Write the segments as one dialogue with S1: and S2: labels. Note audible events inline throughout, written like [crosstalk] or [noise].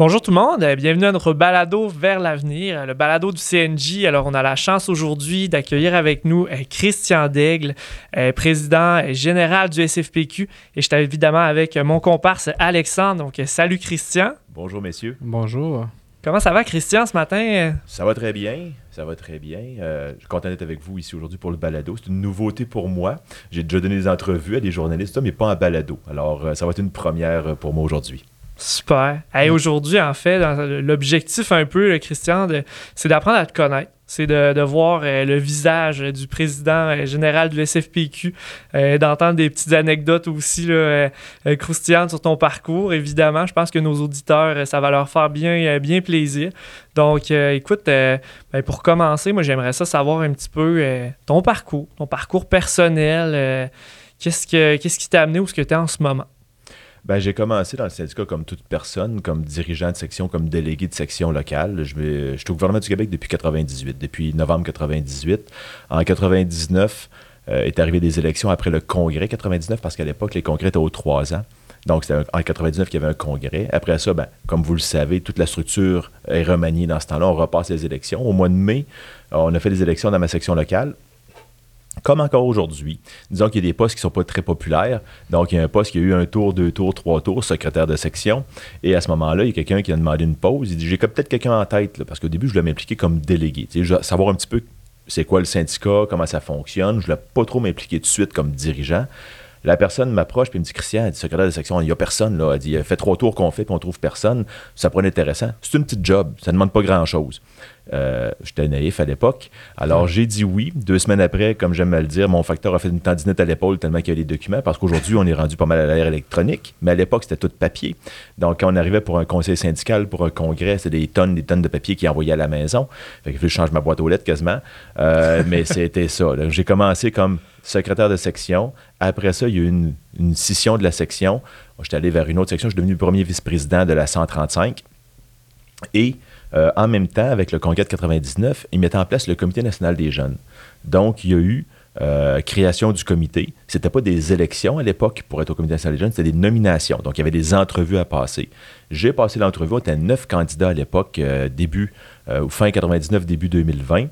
S1: Bonjour tout le monde, euh, bienvenue à notre balado vers l'avenir, euh, le balado du CNJ. Alors on a la chance aujourd'hui d'accueillir avec nous euh, Christian Daigle, président général du SFPQ et je suis évidemment avec mon comparse Alexandre. Donc salut Christian.
S2: Bonjour messieurs.
S3: Bonjour.
S1: Comment ça va Christian ce matin?
S2: Ça va très bien, ça va très bien. je suis content d'être avec vous ici aujourd'hui pour le balado. C'est une nouveauté pour moi. J'ai déjà donné des entrevues à des journalistes, mais pas en balado. Alors ça va être une première pour moi aujourd'hui.
S1: Super. Et aujourd'hui, en fait, l'objectif un peu, Christian, c'est d'apprendre à te connaître. C'est de, voir euh, le visage du président euh, général du SFPQ, euh, d'entendre des petites anecdotes aussi là, croustillantes sur ton parcours. Évidemment, je pense que nos auditeurs, ça va leur faire bien, bien plaisir. Donc, écoute, ben, pour commencer, moi, j'aimerais ça savoir un petit peu ton parcours, ton parcours personnel. qu'est-ce, que, qu'est-ce qui t'a amené où ce que tu es en ce moment?
S2: Ben, j'ai commencé dans le syndicat comme toute personne, comme dirigeant de section, comme délégué de section locale. Je, suis au gouvernement du Québec depuis 98, depuis novembre 98. En 99, euh, est arrivé des élections après le congrès 99, parce qu'à l'époque, les congrès étaient aux trois ans. Donc, c'était en 99 qu'il y avait un congrès. Après ça, ben, comme vous le savez, toute la structure est remaniée dans ce temps-là. On repasse les élections. Au mois de mai, on a fait des élections dans ma section locale comme encore aujourd'hui. Disons qu'il y a des postes qui ne sont pas très populaires. Donc, il y a un poste qui a eu un tour, deux tours, trois tours, secrétaire de section. Et à ce moment-là, il y a quelqu'un qui a demandé une pause. Il dit J'ai peut-être quelqu'un en tête, parce qu'au début, je voulais m'impliquer comme délégué. savoir un petit peu c'est quoi le syndicat, comment ça fonctionne. Je ne voulais pas trop m'impliquer tout de suite comme dirigeant. La personne m'approche puis me dit Christian, elle dit, secrétaire de section, il n'y a personne là. Elle dit fait trois tours qu'on fait puis on trouve personne. Ça pourrait être intéressant. C'est une petite job, ça ne demande pas grand-chose. Euh, j'étais naïf à l'époque. Alors, j'ai dit oui. Deux semaines après, comme j'aime à le dire, mon facteur a fait une tendinette à l'épaule tellement qu'il y a des documents, parce qu'aujourd'hui, on est rendu pas mal à l'ère électronique, mais à l'époque, c'était tout papier. Donc, quand on arrivait pour un conseil syndical, pour un congrès, c'était des tonnes, des tonnes de papier qui envoyaient à la maison. Fait que je change ma boîte aux lettres quasiment. Euh, mais [laughs] c'était ça. J'ai commencé comme secrétaire de section. Après ça, il y a eu une, une scission de la section. J'étais allé vers une autre section. Je suis devenu premier vice-président de la 135. Et euh, en même temps, avec le congrès de 99, ils mettaient en place le Comité national des jeunes. Donc, il y a eu euh, création du comité. Ce n'était pas des élections à l'époque pour être au Comité national des jeunes, c'était des nominations. Donc, il y avait des entrevues à passer. J'ai passé l'entrevue, on était neuf candidats à l'époque, euh, début, ou fin 99, début 2020.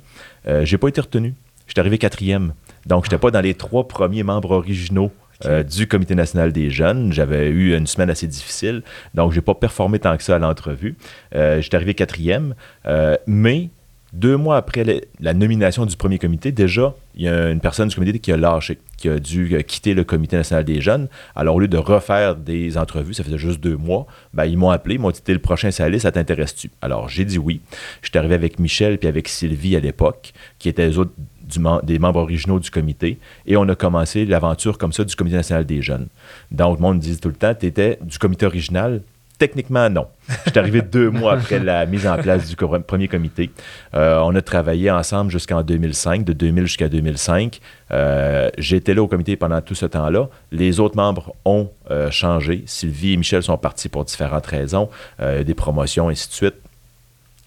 S2: Je n'ai pas été retenu. J'étais arrivé quatrième. Donc, je n'étais pas dans les trois premiers membres originaux euh, du Comité national des jeunes. J'avais eu une semaine assez difficile, donc je n'ai pas performé tant que ça à l'entrevue. Euh, J'étais arrivé quatrième, euh, mais deux mois après la nomination du premier comité, déjà, il y a une personne du comité qui a lâché, qui a dû euh, quitter le Comité national des jeunes. Alors, au lieu de refaire des entrevues, ça faisait juste deux mois, ben, ils m'ont appelé, ils m'ont dit le prochain salé, ça t'intéresse-tu? Alors, j'ai dit oui. J'étais arrivé avec Michel puis avec Sylvie à l'époque, qui étaient les autres des membres originaux du comité. Et on a commencé l'aventure comme ça du Comité national des jeunes. Donc, le monde me disait tout le temps, tu étais du comité original? Techniquement, non. Je suis arrivé deux mois après la mise en place du premier comité. Euh, on a travaillé ensemble jusqu'en 2005, de 2000 jusqu'à 2005. Euh, J'étais là au comité pendant tout ce temps-là. Les autres membres ont euh, changé. Sylvie et Michel sont partis pour différentes raisons, des promotions, et ainsi de suite.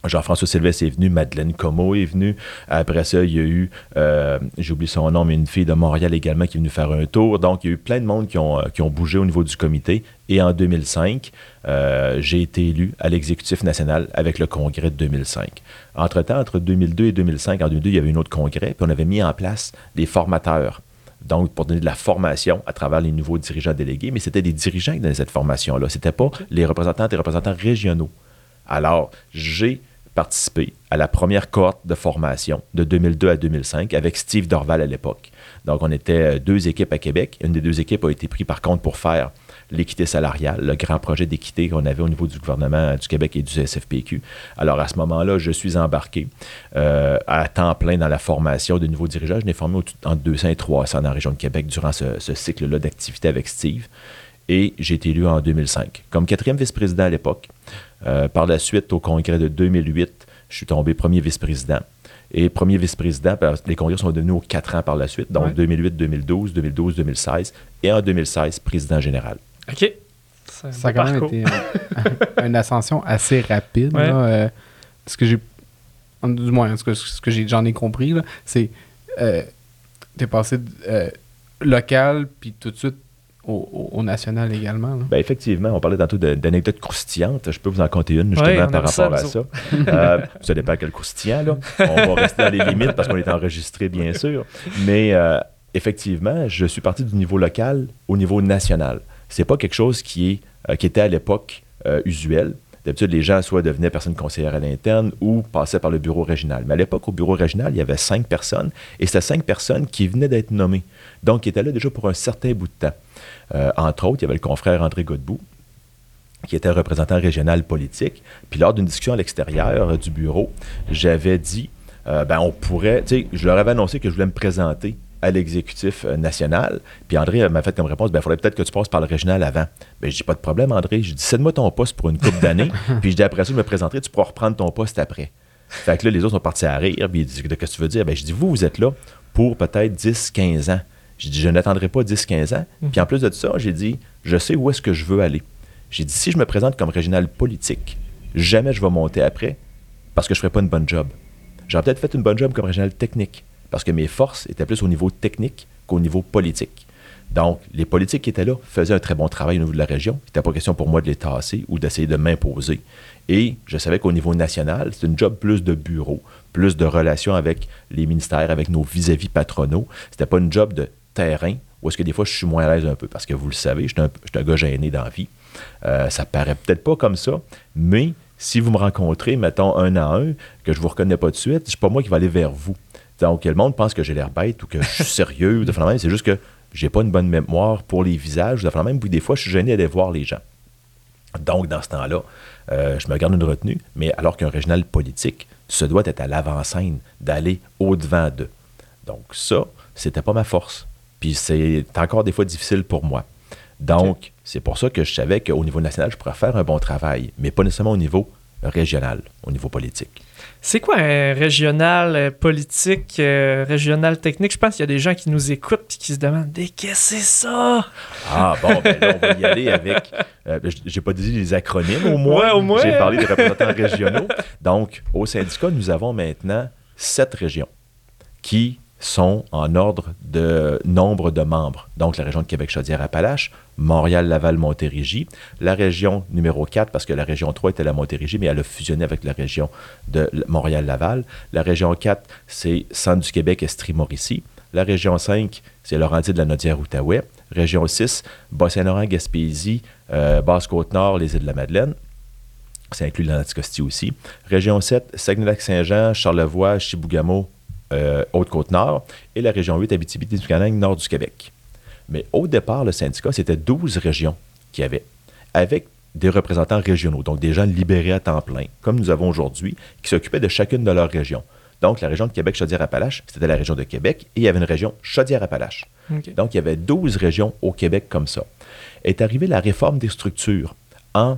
S2: Jean-François Sylvestre est venu, Madeleine Como est venue. Après ça, il y a eu, euh, j'ai oublié son nom, mais une fille de Montréal également qui est venue faire un tour. Donc, il y a eu plein de monde qui ont, euh, qui ont bougé au niveau du comité. Et en 2005, euh, j'ai été élu à l'exécutif national avec le congrès de 2005. Entre-temps, entre 2002 et 2005, en 2002, il y avait un autre congrès, puis on avait mis en place des formateurs. Donc, pour donner de la formation à travers les nouveaux dirigeants délégués, mais c'était des dirigeants qui donnaient cette formation-là. Ce n'était pas les représentants des représentants régionaux. Alors, j'ai à la première cohorte de formation de 2002 à 2005 avec Steve Dorval à l'époque. Donc, on était euh, deux équipes à Québec. Une des deux équipes a été prise par contre pour faire l'équité salariale, le grand projet d'équité qu'on avait au niveau du gouvernement du Québec et du SFPQ. Alors, à ce moment-là, je suis embarqué euh, à temps plein dans la formation de nouveaux dirigeants. Je n'ai formé entre 200 et 300 dans la région de Québec durant ce, cycle-là d'activité avec Steve. Et j'ai été élu en 2005 comme quatrième vice-président à l'époque. Euh, par la suite, au congrès de 2008, je suis tombé premier vice-président. Et premier vice-président, les congrès sont devenus aux quatre ans par la suite, donc 2008, 2012, 2012, 2016, et en 2016, président général.
S1: OK.
S3: Ça a quand même été une ascension assez rapide. Euh, ce que j'ai, du moins, ce que, ce que j'en ai, compris, c'est euh, tu es passé local, puis tout de suite au, national également.
S2: Ben effectivement, on parlait tantôt d'anecdotes croustillantes. Je peux vous en compter une justement par rapport à ça. euh, ça dépend quel croustillant. Là. On va rester dans les limites parce qu'on est enregistré, bien sûr. Mais euh, effectivement, je suis parti du niveau local au niveau national. C'est pas quelque chose qui, est, euh, qui était à l'époque euh, usuel. D'habitude, les gens soit devenaient personnes conseillères à l'interne ou passaient par le bureau régional. Mais à l'époque, au bureau régional, il y avait cinq personnes et c'était cinq personnes qui venaient d'être nommées. Donc, qui étaient là déjà pour un certain bout de temps. Euh, entre autres, il y avait le confrère André Godbout, qui était représentant régional politique. Puis lors d'une discussion à l'extérieur euh, du bureau, j'avais dit, euh, ben on pourrait, tu sais, je leur avais annoncé que je voulais me présenter à l'exécutif national. Puis André m'a fait comme réponse, ben il faudrait peut-être que tu passes par le régional avant. Ben je dis pas de problème, André. Je dis, cède-moi ton poste pour une couple d'années. [laughs] puis je dis, après ça, je me présenterai, tu pourras reprendre ton poste après. Fait que là, les autres sont partis à rire. Puis ils disent, qu'est-ce que tu veux dire? Ben je dis, vous, vous êtes là pour peut-être 10, 15 ans. J'ai dit, je n'attendrai pas 10-15 ans. Mhm. Puis en plus de ça, j'ai dit, je sais où est-ce que je veux aller. J'ai dit, si je me présente comme régional politique, jamais je vais monter après parce que je ne ferai pas une bonne job. J'aurais peut-être fait une bonne job comme régional technique parce que mes forces étaient plus au niveau technique qu'au niveau politique. Donc, les politiques qui étaient là faisaient un très bon travail au niveau de la région. Il n'était pas question pour moi de les tasser ou d'essayer de m'imposer. Et je savais qu'au niveau national, c'est une job plus de bureau, plus de relations avec les ministères, avec nos vis-à-vis patronaux. C'était pas une job de terrain où est-ce que des fois je suis moins à l'aise un peu parce que vous le savez, je suis un, gars gêné dans la vie. Euh, ça paraît peut-être pas comme ça, mais si vous me rencontrez, mettons un à un, que je vous reconnais pas de suite, c'est pas moi qui vais aller vers vous. Donc, le monde pense que j'ai l'air bête ou que je suis sérieux ou de même. C'est juste que j'ai pas une bonne mémoire pour les visages. De même, puis des fois, je suis gêné d'aller voir les gens. Donc, dans ce temps-là, euh, je me garde une retenue, mais alors qu'un régional politique se doit être à l'avant-scène, d'aller au-devant d'eux. Donc, ça, c'était pas ma force. Puis c'est encore des fois difficile pour moi. Donc, c'est pour ça que je savais qu'au niveau national, je pourrais faire un bon travail, mais pas nécessairement au niveau régional, au niveau politique.
S1: C'est quoi un régional euh, politique, euh, régional technique? Je pense qu'il y a des gens qui nous écoutent et qui se demandent qu'est-ce que c'est ça?
S2: Ah bon, ben on va y aller avec. Euh, J'ai pas dit les acronymes au moins.
S1: au moins.
S2: J'ai parlé des représentants régionaux. Donc, au syndicat, nous avons maintenant sept régions qui sont en ordre de nombre de membres. Donc, la région de Québec-Chaudière-Appalaches, Montréal-Laval-Montérégie, la région numéro 4, parce que la région 3 était la Montérégie, mais elle a fusionné avec la région de Montréal-Laval. La région 4, c'est Centre du Québec, Estrie-Mauricie. La région 5, c'est Laurentides de la Nodière-Outaouais. Région 6, Bas-Saint-Laurent, Gaspésie, euh, Basse-Côte-Nord, les îles de la Madeleine. Ça inclut l'Anticosti aussi. Région 7, Saguenay-Lac-Saint-Jean, Charlevoix, Chibougamau, euh, Haute-Côte-Nord, et la région 8, Abitibi-Témiscamingue, nord du Québec. Mais au départ, le syndicat, c'était 12 régions qu'il y avait, avec des représentants régionaux, donc des gens libérés à temps plein, comme nous avons aujourd'hui, qui s'occupaient de chacune de leurs régions. Donc, la région de Québec, Chaudière-Appalaches, c'était la région de Québec, et il y avait une région Chaudière-Appalaches. Donc, il y avait 12 régions au Québec comme ça. Est arrivée la réforme des structures en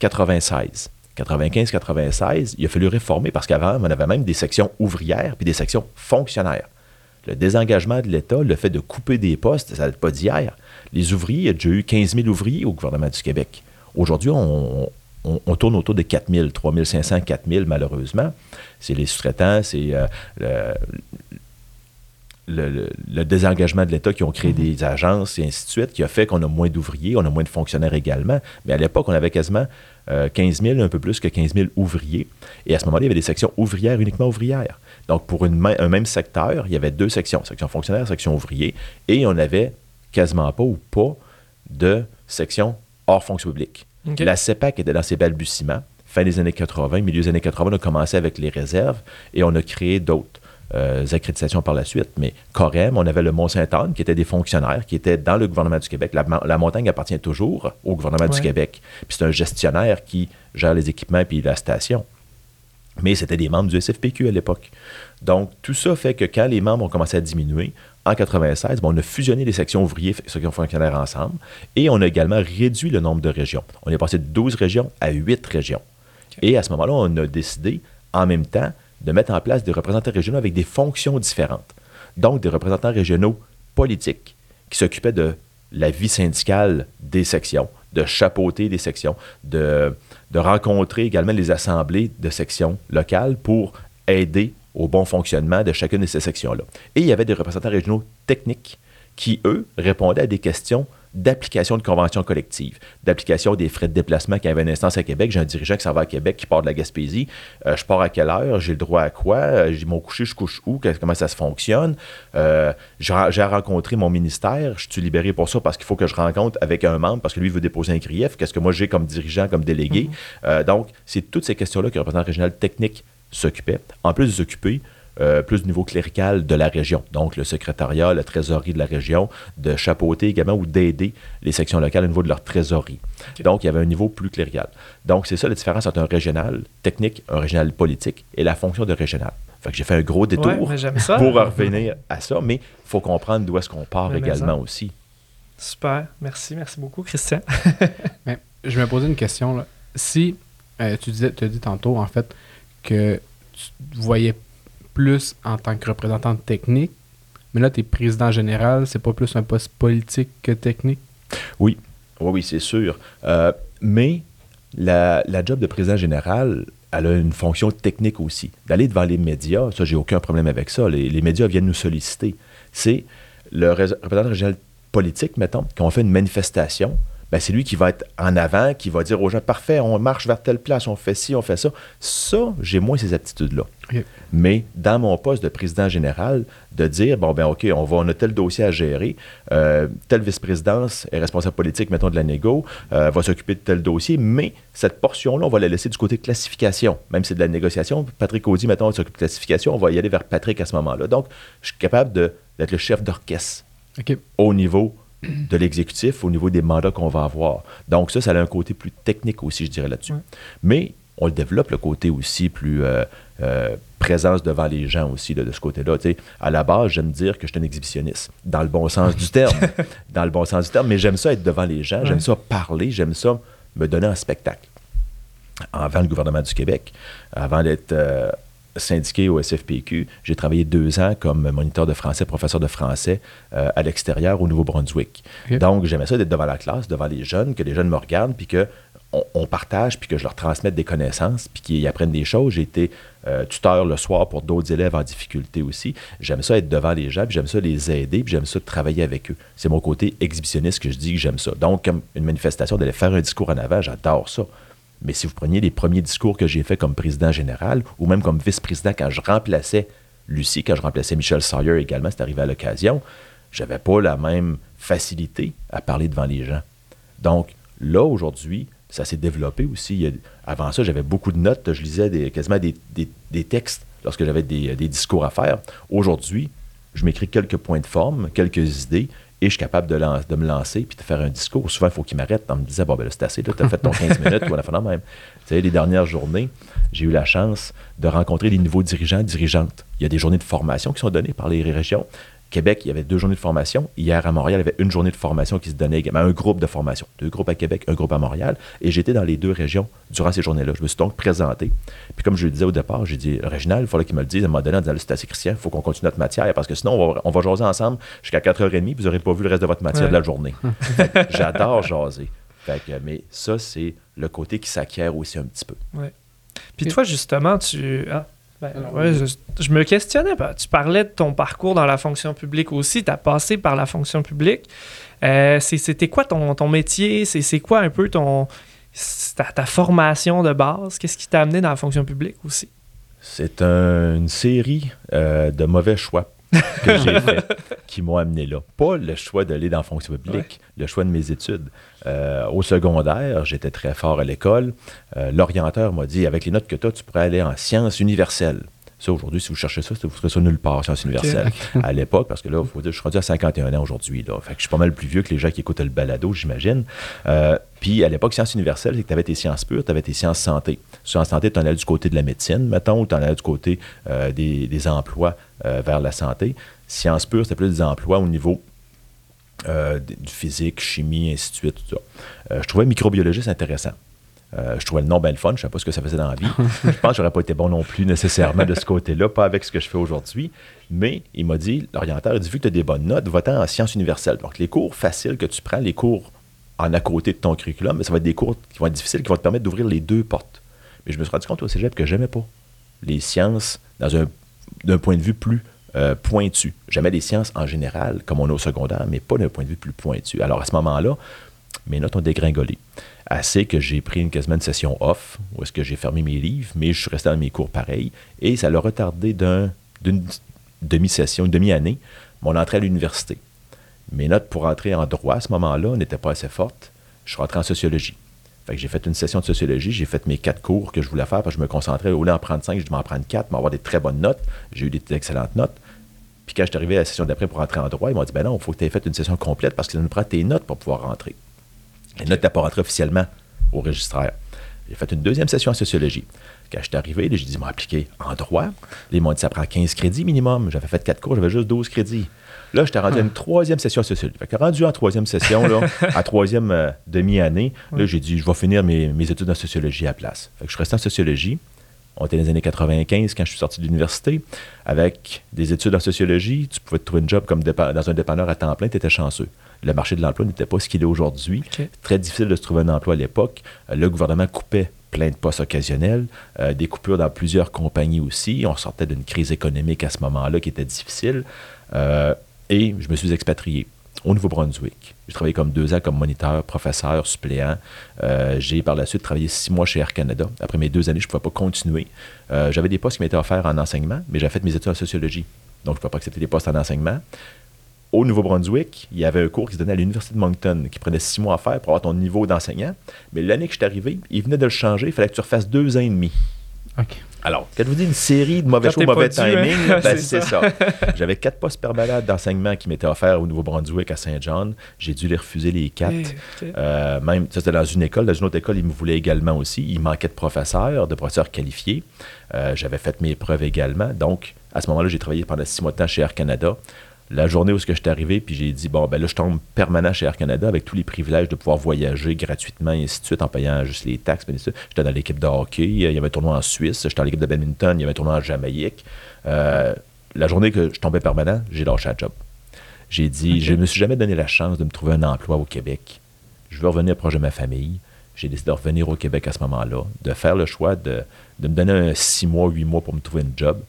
S2: 96. 95-96, il a fallu réformer parce qu'avant, on avait même des sections ouvrières puis des sections fonctionnaires. Le désengagement de l'État, le fait de couper des postes, ça date pas d'hier. Les ouvriers, il y a déjà eu 15 000 ouvriers au gouvernement du Québec. Aujourd'hui, on, tourne autour de 4 000, 3 500, 4 000 malheureusement. C'est les sous-traitants, c'est euh, le, désengagement de l'État qui ont créé mhm. des agences et ainsi de suite, qui a fait qu'on a moins d'ouvriers, on a moins de fonctionnaires également. Mais à l'époque, on avait quasiment 15 euh, 000, un peu plus que 15 000 ouvriers. Et à ce moment-là, il y avait des sections ouvrières, uniquement ouvrières. Donc, pour une, un même secteur, il y avait deux sections, section fonctionnaire, section ouvrier, et on avait quasiment pas ou pas de section hors fonction publique. La CEPAC était dans ses balbutiements. Fin des années 80, milieu des années 80, on a commencé avec les réserves et on a créé d'autres. Euh, accréditations par la suite. Mais Corem, on avait le Mont-Saint-Anne, qui était des fonctionnaires, qui étaient dans le gouvernement du Québec. La, montagne appartient toujours au gouvernement du Québec. Puis c'est un gestionnaire qui gère les équipements puis la station. Mais c'était des membres du SFPQ à l'époque. Donc, tout ça fait que quand les membres ont commencé à diminuer, en 96, on a fusionné les sections ouvriers et sections fonctionnaires ensemble et on a également réduit le nombre de régions. On est passé de 12 régions à 8 régions. Et à ce moment-là, on a décidé en même temps de mettre en place des représentants régionaux avec des fonctions différentes. Donc, des représentants régionaux politiques qui s'occupaient de la vie syndicale des sections, de chapeauter des sections, de, rencontrer également les assemblées de sections locales pour aider au bon fonctionnement de chacune de ces sections-là. Et il y avait des représentants régionaux techniques qui, eux, répondaient à des questions d'application de conventions collectives, d'application des frais de déplacement qui avait une instance à Québec. J'ai un dirigeant qui s'en va à Québec, qui part de la Gaspésie. Euh, je pars à quelle heure? J'ai le droit à quoi? Euh, j'ai mon coucher, je couche où? Comment ça se fonctionne? Euh, j'ai rencontré mon ministère. Je suis libéré pour ça parce qu'il faut que je rencontre avec un membre parce que lui veut déposer un grief. Qu'est-ce que moi j'ai comme dirigeant, comme délégué? Mm-hmm. donc, c'est toutes ces questions-là que le représentant régional technique s'occupait. En plus de s'occuper, euh, plus du niveau clérical de la région. Donc, le secrétariat, la trésorerie de la région, de chapeauter également ou d'aider les sections locales au niveau de leur trésorerie. Donc, il y avait un niveau plus clérical. Donc, c'est ça la différence entre un régional technique, un régional politique et la fonction de régional. Fait que j'ai fait un gros détour pour revenir à ça, mais il faut comprendre d'où est-ce qu'on part également aussi.
S1: Super, merci, merci beaucoup, Christian. [laughs]
S3: mais, je me posais une question. Si euh, tu disais, tu as dit tantôt, en fait, que tu voyais plus en tant que représentant technique, mais là, tu es président général, c'est pas plus un poste politique que technique?
S2: Oui, oui, oui, c'est sûr. Euh, mais la, job de président général, elle a une fonction technique aussi. D'aller devant les médias, ça, j'ai aucun problème avec ça. Les, médias viennent nous solliciter. C'est le représentant régional politique, mettons, quand on fait une manifestation, ben, c'est lui qui va être en avant, qui va dire aux gens parfait, on marche vers telle place, on fait ci, on fait ça. Ça, j'ai moins ces aptitudes-là. Mais dans mon poste de président général, de dire bon, ben OK, on, va, on a tel dossier à gérer, euh, telle vice-présidence est responsable politique, mettons, de la négo, euh, va s'occuper de tel dossier, mais cette portion-là, on va la laisser du côté classification. Même si c'est de la négociation, Patrick Audi, mettons, s'occupe de classification, on va y aller vers Patrick à ce moment-là. Donc, je suis capable d'être le chef d'orchestre au niveau de l'exécutif au niveau des mandats qu'on va avoir. Donc ça, ça a un côté plus technique aussi, je dirais là-dessus. Mais on le développe, le côté aussi plus euh, euh, présence devant les gens aussi de ce côté-là. À la base, j'aime dire que je suis un exhibitionniste, dans le bon sens du terme. [laughs] dans le bon sens du terme, mais j'aime ça être devant les gens, j'aime ça parler, j'aime ça me donner un spectacle. Avant le gouvernement du Québec, avant d'être euh, syndiqué au SFPQ. J'ai travaillé deux ans comme moniteur de français, professeur de français euh, à l'extérieur au Nouveau-Brunswick. Donc, j'aimais ça d'être devant la classe, devant les jeunes, que les jeunes me regardent, puis que on, partage, puis que je leur transmette des connaissances, puis qu'ils apprennent des choses. J'ai été euh, tuteur le soir pour d'autres élèves en difficulté aussi. J'aime ça être devant les gens, puis j'aime ça les aider, puis j'aime ça travailler avec eux. C'est mon côté exhibitionniste que je dis que j'aime ça. Donc, comme une manifestation, d'aller faire un discours en avant, j'adore ça. Mais si vous preniez les premiers discours que j'ai faits comme président général ou même comme vice-président quand je remplaçais Lucie, quand je remplaçais Michel Sawyer également, c'est arrivé à l'occasion, j'avais pas la même facilité à parler devant les gens. Donc là, aujourd'hui, ça s'est développé aussi. avant ça, j'avais beaucoup de notes, je lisais quasiment des, textes lorsque j'avais des discours à faire. Aujourd'hui, je m'écris quelques points de forme, quelques idées, et je suis capable de, de, me lancer puis de faire un discours. Souvent, il faut qu'il m'arrête en me disant Bon, ben là, c'est assez, tu as fait ton 15 [laughs] minutes ou la fin même. Tu sais, les dernières journées, j'ai eu la chance de rencontrer des nouveaux dirigeants, dirigeantes. Il y a des journées de formation qui sont données par les régions. Québec, il y avait deux journées de formation. Hier, à Montréal, il y avait une journée de formation qui se donnait également, un groupe de formation. Deux groupes à Québec, un groupe à Montréal. Et j'étais dans les deux régions durant ces journées-là. Je me suis donc présenté. Puis comme je le disais au départ, j'ai dit, Réginal, il fallait qu'il me le dise à un moment donné en disant, c'est assez Christian, il faut qu'on continue notre matière parce que sinon, on va, on va jaser ensemble jusqu'à 4h30 vous n'aurez pas vu le reste de votre matière de la journée. [laughs] J'adore jaser. mais ça, c'est le côté qui s'acquiert aussi un petit peu.
S1: Ouais. Puis toi, justement, tu... Ah, ben, je, me questionnais. Tu parlais de ton parcours dans la fonction publique aussi. Tu as passé par la fonction publique. Euh, c'était quoi ton, ton métier? C'est quoi un peu ton ta, formation de base? Qu'est-ce qui t'a amené dans la fonction publique aussi?
S2: C'est une série euh, de mauvais choix que j'ai fait qui m'ont amené là. Pas le choix d'aller dans la fonction publique, le choix de mes études. Euh, au secondaire, j'étais très fort à l'école. Euh, l'orienteur m'a dit avec les notes que tu as, tu pourrais aller en sciences universelles. Ça, aujourd'hui, si vous cherchez ça, vous ferez ça nulle part, sciences universelles. [laughs] À l'époque, parce que là, faut dire, je suis rendu à 51 ans aujourd'hui. Là. Fait que je suis pas mal plus vieux que les gens qui écoutent le balado, j'imagine. Euh, puis à l'époque, sciences universelles, c'est que tu avais tes sciences pures, tu avais tes sciences santé. Sciences santé, tu en allais du côté de la médecine, mettons, ou tu en allais du côté des, emplois vers la santé. Sciences pures, c'était plus des emplois au niveau euh, du physique, chimie, ainsi de suite. Tout ça. Euh, je trouvais microbiologiste intéressant. Euh, je trouvais le nom bien fun. Je ne savais pas ce que ça faisait dans la vie. [laughs] je pense que j'aurais pas été bon non plus nécessairement de ce côté-là, pas avec ce que je fais aujourd'hui. Mais il m'a dit, l'orienteur a dit, vu que tu as des bonnes notes, va-t'en en sciences universelles. Donc, les cours faciles que tu prends, les cours en à côté de ton curriculum, mais ça va être des cours qui vont être difficiles, qui vont te permettre d'ouvrir les deux portes. Mais je me suis rendu compte au cégep que j'aimais pas les sciences dans un d'un point de vue plus euh, pointu. Jamais des sciences en général, comme on a au secondaire, mais pas d'un point de vue plus pointu. Alors à ce moment-là, mes notes ont dégringolé. Assez que j'ai pris une, quasiment une session off, où est-ce que j'ai fermé mes livres, mais je suis resté dans mes cours pareil, et ça l'a retardé d'une demi-session, une demi-année, mon entrée à l'université. Mes notes pour entrer en droit à ce moment-là n'étaient pas assez fortes. Je suis rentré en sociologie. Fait que j'ai fait une session de sociologie, j'ai fait mes quatre cours que je voulais faire parce que je me concentrais. Au lieu d'en prendre cinq, je devais en prendre quatre, avoir des très bonnes notes. J'ai eu des excellentes notes. Puis quand je suis arrivé à la session d'après pour rentrer en droit, ils m'ont dit ben non, il faut que tu aies fait une session complète parce que ça nous prend tes notes pour pouvoir rentrer. Les notes n'étaient pas rentrées officiellement au registraire. J'ai fait une deuxième session en sociologie. Quand je suis arrivé, j'ai dit, m'ont appliqué en droit. Ils m'ont dit, ça prend 15 crédits minimum. J'avais fait quatre cours, j'avais juste 12 crédits. Là, j'étais rendu à une troisième session en sociologie. Fait que rendu en troisième session, là, [laughs] à troisième euh, demi-année, là, j'ai dit, je vais finir mes, études en sociologie à place. Fait que je suis resté en sociologie. On était dans les années 95 quand je suis sorti de l'université. Avec des études en sociologie, tu pouvais te trouver un job comme dans un dépanneur à temps plein, tu étais chanceux. Le marché de l'emploi n'était pas ce qu'il est aujourd'hui. Très difficile de se trouver un emploi à l'époque. Le gouvernement coupait plein de postes occasionnels, euh, des coupures dans plusieurs compagnies aussi. On sortait d'une crise économique à ce moment-là qui était difficile. Euh, et je me suis expatrié au Nouveau-Brunswick. J'ai travaillé comme deux ans comme moniteur, professeur, suppléant. j'ai par la suite travaillé six mois chez Air Canada. Après mes deux années, je ne pouvais pas continuer. J'avais des postes qui m'étaient offerts en enseignement, mais j'avais fait mes études en sociologie. Donc, je ne pouvais pas accepter des postes en enseignement au Nouveau-Brunswick, il y avait un cours qui se donnait à l'Université de Moncton, qui prenait six mois à faire pour avoir ton niveau d'enseignant. Mais l'année que je suis arrivé, il venait de le changer, il fallait que tu refasses deux ans et demi. Alors, quand je vous dis une série de mauvais choix, mauvais timing, hein? ben, [laughs] c'est ça. J'avais quatre postes permanents d'enseignement qui m'étaient offerts au Nouveau-Brunswick à Saint-John. J'ai dû les refuser les quatre. Eh, euh, même, ça c'était dans une école. Dans une autre école, ils me voulaient également aussi. Il manquait de professeurs, de professeurs qualifiés. Euh, j'avais fait mes preuves également. Donc, à ce moment-là, j'ai travaillé pendant six mois de temps chez Air Canada la journée où je suis arrivé, puis j'ai dit, bon, ben là, je tombe permanent chez Air Canada avec tous les privilèges de pouvoir voyager gratuitement et ainsi de suite en payant juste les taxes. J'étais dans l'équipe de hockey, il y avait un tournoi en Suisse, j'étais dans l'équipe de badminton, il y avait un tournoi en Jamaïque. Euh, la journée que je tombais permanent, j'ai lâché la job. J'ai dit, je ne me suis jamais donné la chance de me trouver un emploi au Québec. Je veux revenir proche de ma famille. J'ai décidé de revenir au Québec à ce moment-là, de faire le choix de, de me donner un six mois, huit mois pour me trouver un job.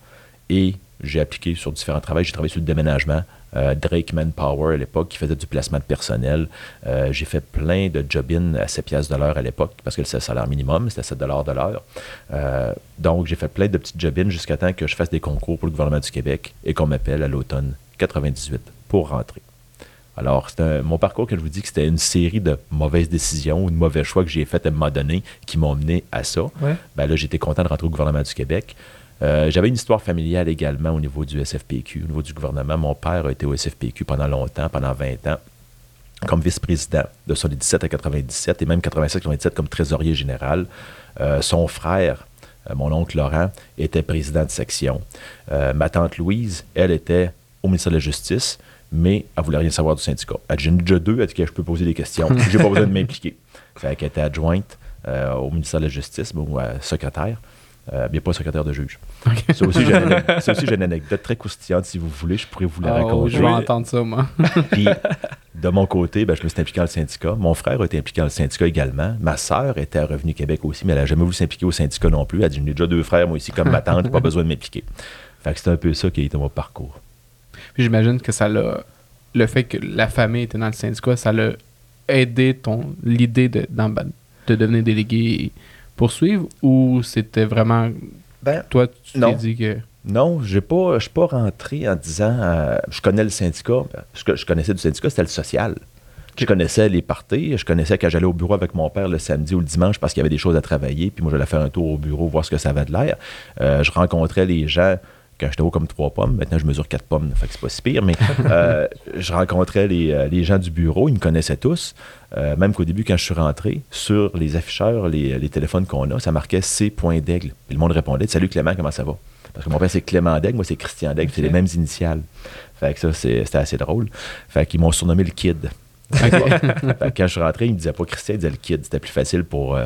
S2: Et j'ai appliqué sur différents travaux. J'ai travaillé sur le déménagement. Euh, Drake Manpower à l'époque qui faisait du placement de personnel. Euh, j'ai fait plein de job-in à 7 piastres de l'heure à l'époque parce que c'est le salaire minimum, c'était 7 de l'heure. Euh, donc, j'ai fait plein de petits job-in jusqu'à temps que je fasse des concours pour le gouvernement du Québec et qu'on m'appelle à l'automne 98 pour rentrer. Alors, c'est mon parcours que je vous dis que c'était une série de mauvaises décisions ou de mauvais choix que j'ai fait à un moment donné qui m'ont mené à ça. Ben là, j'étais content de rentrer au gouvernement du Québec. Euh, j'avais une histoire familiale également au niveau du SFPQ, au niveau du gouvernement. Mon père a été au SFPQ pendant longtemps, pendant 20 ans, comme vice-président de 77 à 97 et même 87-97 comme trésorier général. Euh, son frère, euh, mon oncle Laurent, était président de section. ma tante Louise, elle était au ministère de la Justice, mais elle voulait rien savoir du syndicat. Elle dit, déjà deux, elle dit que je peux poser des questions. J'ai pas besoin de [laughs] m'impliquer. Fait qu'elle était adjointe au ministère de la Justice, ou secrétaire. Euh, bien pas secrétaire de juge. [laughs] C'est aussi, j'ai une anecdote très croustillante, si vous voulez, je pourrais vous la ah raconter.
S3: je vais entendre ça, moi. [laughs]
S2: Puis, de mon côté, ben, je me suis impliqué dans le syndicat. Mon frère a été impliqué dans le syndicat également. Ma sœur était à Revenu Québec aussi, mais elle n'a jamais voulu s'impliquer au syndicat non plus. Elle a dit J'ai déjà deux frères, moi ici, comme ma tante, pas besoin de m'impliquer. Fait que c'est un peu ça qui a été mon parcours.
S3: Puis j'imagine que ça l'a. Le fait que la famille était dans le syndicat, ça l'a aidé ton l'idée de, de devenir délégué poursuivre ou c'était vraiment. Ben, toi, tu t'es dit que.
S2: Non, je ne suis pas rentré en disant euh, je connais le syndicat. Ce que je connaissais du syndicat, c'était le social. Je connaissais les parties, je connaissais quand j'allais au bureau avec mon père le samedi ou le dimanche parce qu'il y avait des choses à travailler, puis moi j'allais faire un tour au bureau, voir ce que ça avait de l'air. Euh, je rencontrais les gens quand j'étais haut comme trois pommes, maintenant je mesure quatre pommes, fait que c'est pas si pire, mais [laughs] euh, je rencontrais euh, les, gens du bureau, ils me connaissaient tous, euh, même qu'au début, quand je suis rentré, sur les afficheurs, les, téléphones qu'on a, ça marquait C. d'aigle. Puis le monde répondait Salut Clément, comment ça va Parce que mon père c'est Clément d'aigle, moi c'est Christian d'aigle, c'est les mêmes initiales. Fait que ça, c'était assez drôle. Fait qu'ils m'ont surnommé le Kid. [laughs] quand je suis rentré, ils me disaient pas Christian, ils disaient le Kid. C'était plus facile pour,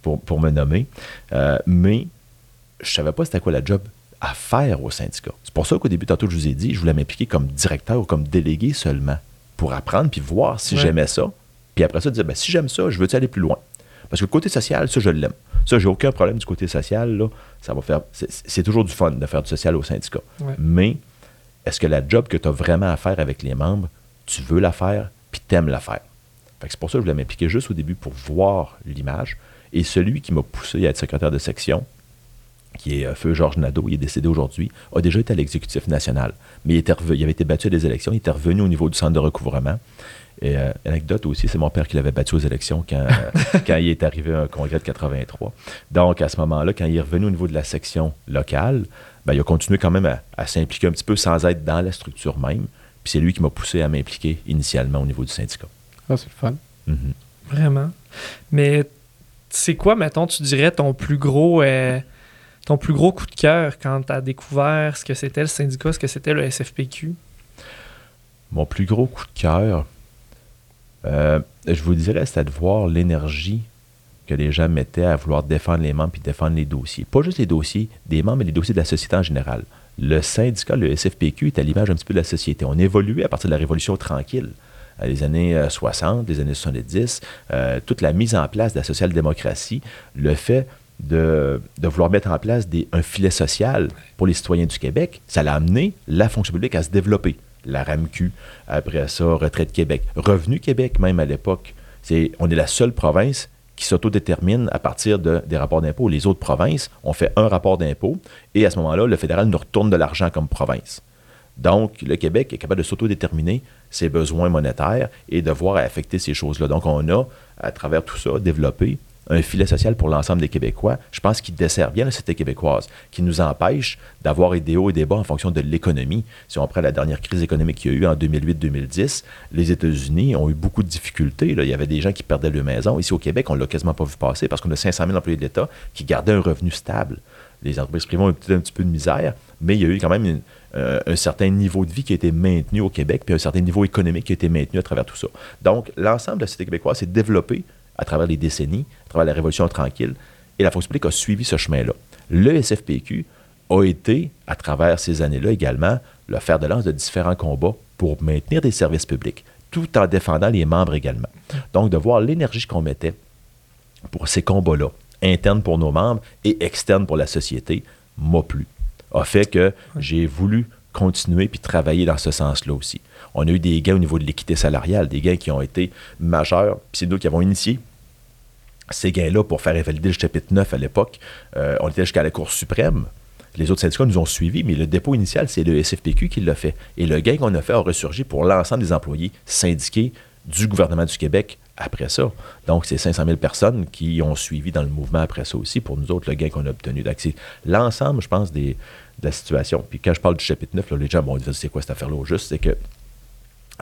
S2: pour, pour, me nommer. mais je savais pas c'était quoi la job à faire au syndicat. C'est pour ça qu'au début, tantôt, je vous ai dit, je voulais m'impliquer comme directeur ou comme délégué seulement pour apprendre puis voir si j'aimais ça. Puis après ça, dire, ben, si j'aime ça, je veux aller plus loin? Parce que le côté social, ça, je l'aime. Ça, j'ai aucun problème du côté social. Là. Ça va faire. C'est toujours du fun de faire du social au syndicat. Mais est-ce que la job que tu as vraiment à faire avec les membres, tu veux la faire, puis t'aimes la faire? c'est pour ça que je voulais m'impliquer juste au début pour voir l'image. Et celui qui m'a poussé à être secrétaire de section, qui est euh, Feu Georges Nadeau, il est décédé aujourd'hui, a déjà été à l'exécutif national. Mais il, était il avait été battu à des élections, il était revenu au niveau du centre de recouvrement. Et euh, anecdote aussi, c'est mon père qui l'avait battu aux élections quand, [laughs] quand il est arrivé à un congrès de 83. Donc, à ce moment-là, quand il est revenu au niveau de la section locale, ben, il a continué quand même à, s'impliquer un petit peu sans être dans la structure même. Puis c'est lui qui m'a poussé à m'impliquer initialement au niveau du syndicat.
S3: Ah, c'est le fun.
S2: Mhm.
S1: Vraiment. Mais c'est quoi, mettons, tu dirais ton plus gros, euh, ton plus gros coup de cœur quand tu as découvert ce que c'était le syndicat, ce que c'était le SFPQ?
S2: Mon plus gros coup de cœur, euh, je vous dirais, c'était de voir l'énergie que les gens mettaient à vouloir défendre les membres puis défendre les dossiers. Pas juste les dossiers des membres, mais les dossiers de la société en général. Le syndicat, le SFPQ, est à l'image un petit peu de la société. On évoluait à partir de la Révolution tranquille les années 60, euh, les années 70, euh, toute la mise en place de la social-démocratie, le fait de, vouloir mettre en place un filet social pour les citoyens du Québec, ça l'a amené la fonction publique à se développer. La RAMQ, après ça, Retraite Québec, Revenu Québec même à l'époque. C'est, on est la seule province qui s'autodétermine à partir de, des rapports d'impôt. Les autres provinces ont fait un rapport d'impôt et à ce moment-là, le fédéral nous retourne de l'argent comme province. Donc, le Québec est capable de s'autodéterminer ses besoins monétaires et de voir affecter ces choses-là. Donc, on a, à travers tout ça, développé un filet social pour l'ensemble des Québécois, je pense qu'il dessert bien la société québécoise, qui nous empêche d'avoir des hauts et des bas en fonction de l'économie. Si on prend la dernière crise économique qu'il y a eu en 2008-2010, les États-Unis ont eu beaucoup de difficultés. Il y avait des gens qui perdaient leur maison. Ici au Québec, on ne l'a quasiment pas vu passer parce qu'on a 500 000 employés de l'État qui gardaient un revenu stable. Les entreprises privées ont eu un petit peu de misère, mais il y a eu quand même euh, un certain niveau de vie qui a été maintenu au Québec, puis un certain niveau économique qui a été maintenu à travers tout ça. Donc, l'ensemble de la société québécoise s'est développé à travers les décennies, travers la Révolution tranquille, et la fonction publique a suivi ce chemin-là. Le SFPQ a été, à travers ces années-là également, le fer de lance de différents combats pour maintenir des services publics, tout en défendant les membres également. Donc, de voir l'énergie qu'on mettait pour ces combats-là, internes pour nos membres et externes pour la société, m'a plu a fait que j'ai voulu continuer puis travailler dans ce sens-là aussi. On a eu des gains au niveau de l'équité salariale, des gains qui ont été majeurs, puis c'est nous qui avons initié ces gains-là pour faire invalider le chapitre 9 à l'époque. Euh, on était jusqu'à la Cour suprême. Les autres syndicats nous ont suivis, mais le dépôt initial, c'est le SFPQ qui l'a fait. Et le gain qu'on a fait a ressurgi pour l'ensemble des employés syndiqués du gouvernement du Québec après ça. Donc, c'est 500 000 personnes qui ont suivi dans le mouvement après ça aussi, pour nous autres, le gain qu'on a obtenu. Donc, c'est l'ensemble, je pense, des, de la situation. Puis quand je parle du chapitre 9, les gens vont dire c'est quoi cette affaire-là au juste, c'est que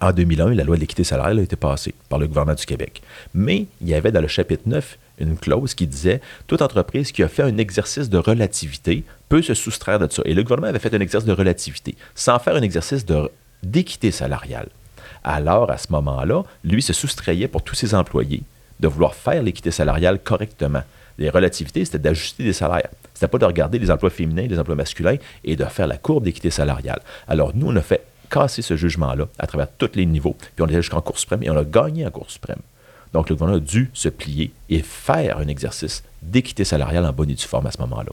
S2: en 2001, la loi de l'équité salariale a été passée par le gouvernement du Québec. Mais il y avait dans le chapitre 9 une clause qui disait toute entreprise qui a fait un exercice de relativité peut se soustraire de ça. Et le gouvernement avait fait un exercice de relativité sans faire un exercice d'équité salariale. Alors, à ce moment-là, lui se soustrayait pour tous ses employés de vouloir faire l'équité salariale correctement. Les relativités, c'était d'ajuster des salaires. C'était pas de regarder les emplois féminins, les emplois masculins et de faire la courbe d'équité salariale. Alors, nous, on a fait casser ce jugement-là à travers tous les niveaux. Puis on est jusqu'en Cour suprême et on a gagné en Cour suprême. Donc, le gouvernement a dû se plier et faire un exercice d'équité salariale en bonne et due forme à ce moment-là.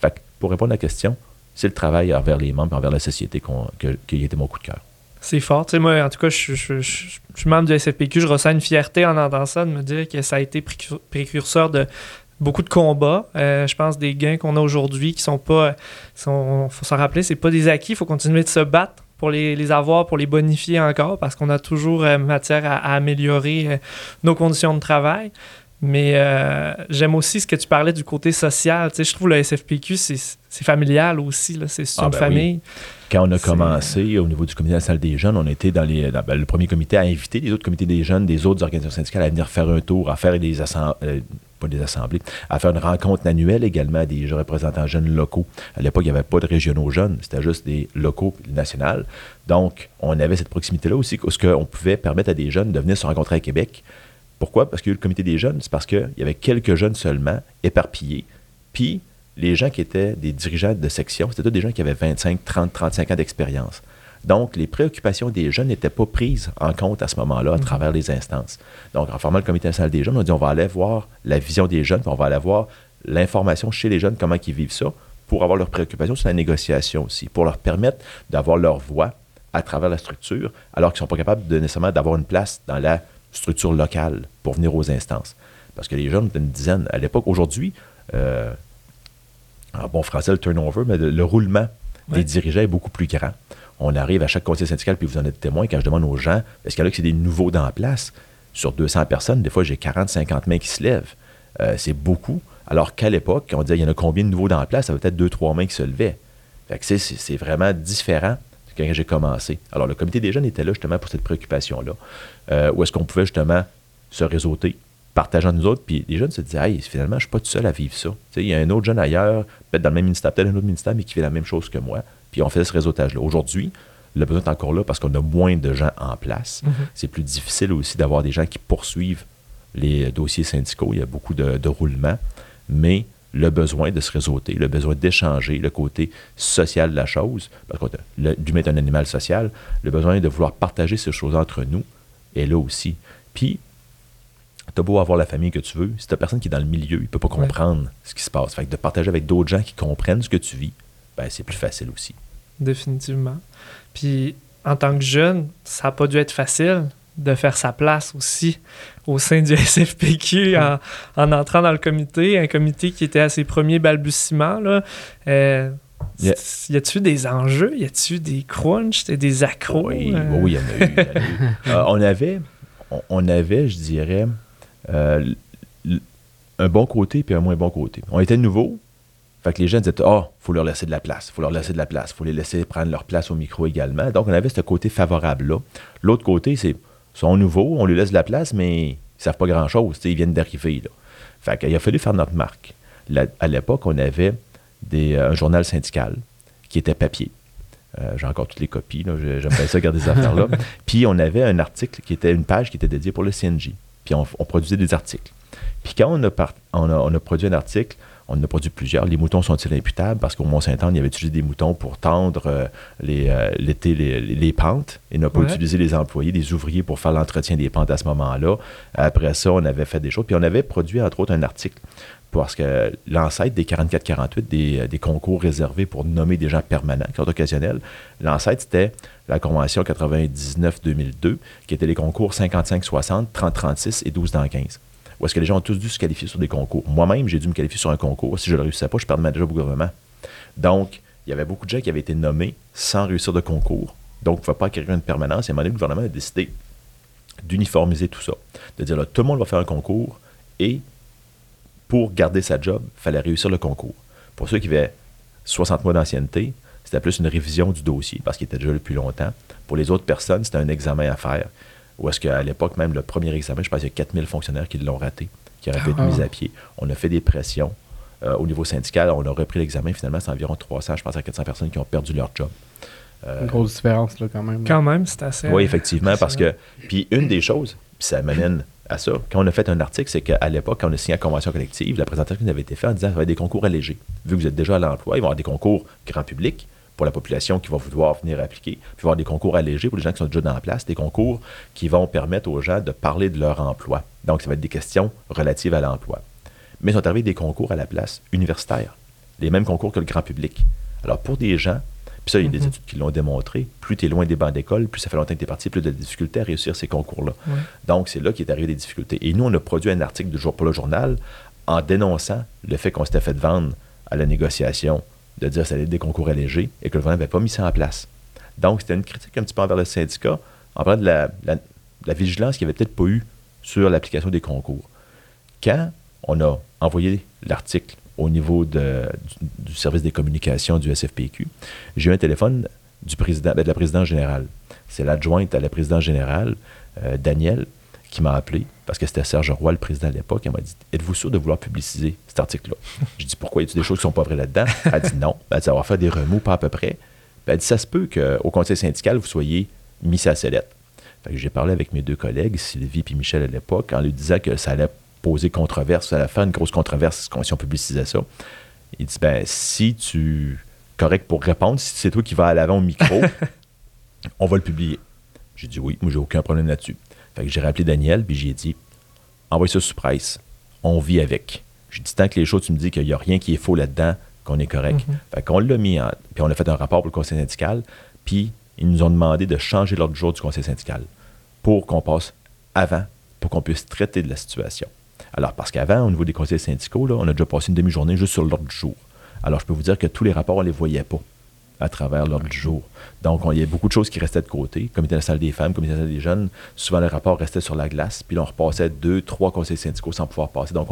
S2: Fait pour répondre à la question, c'est le travail envers les membres et envers la société qui a été mon coup de cœur.
S1: C'est fort. Tu moi, en tout cas, je, suis membre du SFPQ. Je ressens une fierté en entendant ça, de me dire que ça a été précurseur de beaucoup de combats. Euh, je pense des gains qu'on a aujourd'hui qui sont pas. Il faut s'en rappeler, c'est pas des acquis. Il faut continuer de se battre pour les, avoir, pour les bonifier encore, parce qu'on a toujours euh, matière à, améliorer euh, nos conditions de travail. Mais j'aime aussi ce que tu parlais du côté social. Tu sais, je trouve le SFPQ, c'est familial aussi. C'est ah, une ben famille.
S2: Quand on a commencé au niveau du comité national des jeunes, on était dans, les, ben, le premier comité à inviter les autres comités des jeunes, des autres organisations syndicales à venir faire un tour, à faire des assemblées. Euh, pas des assemblées, à faire une rencontre annuelle également des représentants jeunes locaux. À l'époque, il n'y avait pas de régionaux jeunes, c'était juste des locaux nationaux. Donc, on avait cette proximité-là aussi, ce qu'on pouvait permettre à des jeunes de venir se rencontrer à Québec. Pourquoi? Parce qu'il y a eu le comité des jeunes, c'est parce qu'il y avait quelques jeunes seulement, éparpillés, puis les gens qui étaient des dirigeants de section, c'était tous des gens qui avaient 25, 30, 35 ans d'expérience. Donc, les préoccupations des jeunes n'étaient pas prises en compte à ce moment-là à mhm. travers les instances. Donc, en formant le comité national des jeunes, on a dit on va aller voir la vision des jeunes, on va aller voir l'information chez les jeunes, comment ils vivent ça, pour avoir leurs préoccupations sur la négociation aussi, pour leur permettre d'avoir leur voix à travers la structure, alors qu'ils ne sont pas capables de nécessairement d'avoir une place dans la structure locale pour venir aux instances. Parce que les jeunes étaient une dizaine à l'époque. Aujourd'hui, euh, en bon français, le turnover, mais le, roulement des dirigeants est beaucoup plus grand. On arrive à chaque conseil syndical, puis vous en êtes témoin, quand je demande aux gens, est-ce qu'il y en a que c'est des nouveaux dans la place? Sur 200 personnes, des fois, j'ai 40, 50 mains qui se lèvent. Euh, c'est beaucoup. Alors qu'à l'époque, on disait, il y en a combien de nouveaux dans la place? Ça va deux, trois mains qui se levaient. c'est vraiment différent quand j'ai commencé. Alors, le comité des jeunes était là justement pour cette préoccupation-là, euh, où est-ce qu'on pouvait justement se réseauter, partageant nous autres, puis les jeunes se disaient, hey, finalement, je ne suis pas tout seul à vivre ça. il y a un autre jeune ailleurs, peut-être dans le même ministère, peut-être un autre ministère, mais qui fait la même chose que moi. Puis on fait ce réseautage-là. Aujourd'hui, le besoin est encore là parce qu'on a moins de gens en place.
S1: Mhm.
S2: C'est plus difficile aussi d'avoir des gens qui poursuivent les dossiers syndicaux. Il y a beaucoup de, de roulements, mais le besoin de se réseauter, le besoin d'échanger, le côté social de la chose, parce que l'humain est un animal social, le besoin de vouloir partager ces choses entre nous est là aussi. Puis, tu as beau avoir la famille que tu veux, si tu personne qui est dans le milieu, il ne peut pas comprendre ce qui se passe. Fait que de partager avec d'autres gens qui comprennent ce que tu vis, ben, c'est plus facile aussi.
S1: Définitivement. Puis, en tant que jeune, ça n'a pas dû être facile de faire sa place aussi au sein du [laughs] SFPQ en, en, entrant dans le comité, un comité qui était à ses premiers balbutiements. Là. Euh, y a-tu des enjeux? Y a-tu des crunchs, des accros?
S2: Oui, euh? oui, il y en a eu. [laughs] Euh, on, avait, on, avait, je dirais, un bon côté puis un moins bon côté. On était nouveau, fait que les gens disaient Ah, oh, faut leur laisser de la place, faut leur laisser de la place, faut les laisser prendre leur place au micro également. Donc, on avait ce côté favorable-là. L'autre côté, c'est sont nouveaux, on lui laisse de la place, mais ils ne savent pas grand-chose. Ils viennent d'arriver. Fait qu'il a fallu faire notre marque. à l'époque, on avait des, euh, un journal syndical qui était papier. Euh, j'ai encore toutes les copies. J'aime bien ça, garder ces affaires-là. [laughs] Puis on avait un article qui était une page qui était dédiée pour le CNJ. Puis on, produisait des articles. Puis quand on a, on a produit un article, on en a produit plusieurs. Les moutons sont-ils imputables? Parce qu'au Mont-Saint-Anne, il y avait utilisé des moutons pour tendre euh, les, euh, les, pentes et n'a pas utilisé les employés, des ouvriers pour faire l'entretien des pentes à ce moment-là. Après ça, on avait fait des choses. Puis on avait produit, entre autres, un article parce que l'ancêtre des 44-48, des, des, concours réservés pour nommer des gens permanents, qui sont occasionnels, l'ancêtre, c'était la Convention 99-2002, qui était les concours 55-60, 30-36 et 12 dans 15 où est-ce que les gens ont tous dû se qualifier sur des concours? Moi-même, j'ai dû me qualifier sur un concours. Si je ne le réussissais pas, je perdais ma job au gouvernement. Donc, il y avait beaucoup de gens qui avaient été nommés sans réussir de concours. Donc, il ne pouvait pas acquérir une permanence. Et à un moment le gouvernement a décidé d'uniformiser tout ça. De dire, là, tout le monde va faire un concours et pour garder sa job, il fallait réussir le concours. Pour ceux qui avaient 60 mois d'ancienneté, c'était plus une révision du dossier parce qu'il était déjà depuis longtemps. Pour les autres personnes, c'était un examen à faire. Ou est-ce qu'à l'époque, même le premier examen, je pense qu'il y a 4000 fonctionnaires qui l'ont raté, qui auraient pu être ah. mis à pied. On a fait des pressions. Euh, au niveau syndical, on a repris l'examen. Finalement, c'est environ 300, je pense, à 400 personnes qui ont perdu leur job.
S3: Euh, une grosse différence, là, quand même.
S1: Quand même, c'est assez.
S2: Oui, effectivement, parce que. Puis une des choses, puis ça m'amène à ça, quand on a fait un article, c'est qu'à l'époque, quand on a signé la convention collective, la présentation qui avait été faite en disant qu'il y avait des concours allégés. Vu que vous êtes déjà à l'emploi, il va y avoir des concours grand public pour la population qui va vouloir venir appliquer. Puis il va y avoir des concours allégés pour les gens qui sont déjà dans la place, des concours qui vont permettre aux gens de parler de leur emploi. Donc, ça va être des questions relatives à l'emploi. Mais ils sont arrivés des concours à la place universitaire, les mêmes concours que le grand public. Alors, pour des gens, puis ça, il y a des mhm. études qui l'ont démontré, plus tu es loin des bancs d'école, plus ça fait longtemps que tu es parti, plus tu as des difficultés à réussir ces concours-là. Donc, c'est là qu'est arrivé des difficultés. Et nous, on a produit un article du jour pour le journal en dénonçant le fait qu'on s'était fait vendre à la négociation de dire que ça allait être des concours allégés et que le gouvernement n'avait pas mis ça en place. Donc, c'était une critique un petit peu envers le syndicat en parlant de la, la, vigilance qu'il n'y avait peut-être pas eu sur l'application des concours. Quand on a envoyé l'article au niveau du, service des communications du SFPQ, j'ai eu un téléphone ben, de la présidente générale. C'est l'adjointe à la présidente générale, euh, Daniel, qui m'a appelé, parce que c'était Serge Roy, le président à l'époque, elle m'a dit Êtes-vous sûr de vouloir publiciser cet article-là? J'ai dit Pourquoi? Y a-t-il des choses qui ne sont pas vraies là-dedans? Elle a dit Non. Elle a dit Ça va faire des remous, pas à peu près. elle a dit Ça se peut qu'au conseil syndical, vous soyez mis sa sellette. j'ai parlé avec mes deux collègues, Sylvie et Michel à l'époque, en lui disant que ça allait poser controverse, ça allait faire une grosse controverse si on publicisait ça. Il dit Ben, si tu. Correct pour répondre, si c'est toi qui vas à l'avant au micro, [laughs] on va le publier. J'ai dit oui, moi j'ai aucun problème là-dessus. Fait que j'ai rappelé Daniel, puis j'ai dit envoie ça sous presse. On vit avec. J'ai dit tant que les choses, tu me dis qu'il n'y a rien qui est faux là-dedans, qu'on est correct.
S1: Mhm.
S2: Fait qu'on l'a mis en. Puis on a fait un rapport pour le conseil syndical, puis ils nous ont demandé de changer l'ordre du jour du conseil syndical pour qu'on passe avant, pour qu'on puisse traiter de la situation. Alors, parce qu'avant, au niveau des conseils syndicaux, là, on a déjà passé une demi-journée juste sur l'ordre du jour. Alors, je peux vous dire que tous les rapports, on ne les voyait pas à travers l'ordre du jour. Donc, on- il y a beaucoup de choses qui restaient de côté. Comité national des femmes, comité national des jeunes, souvent le rapport restait sur la glace, puis là, on repassait deux, trois conseils syndicaux sans pouvoir passer. Donc,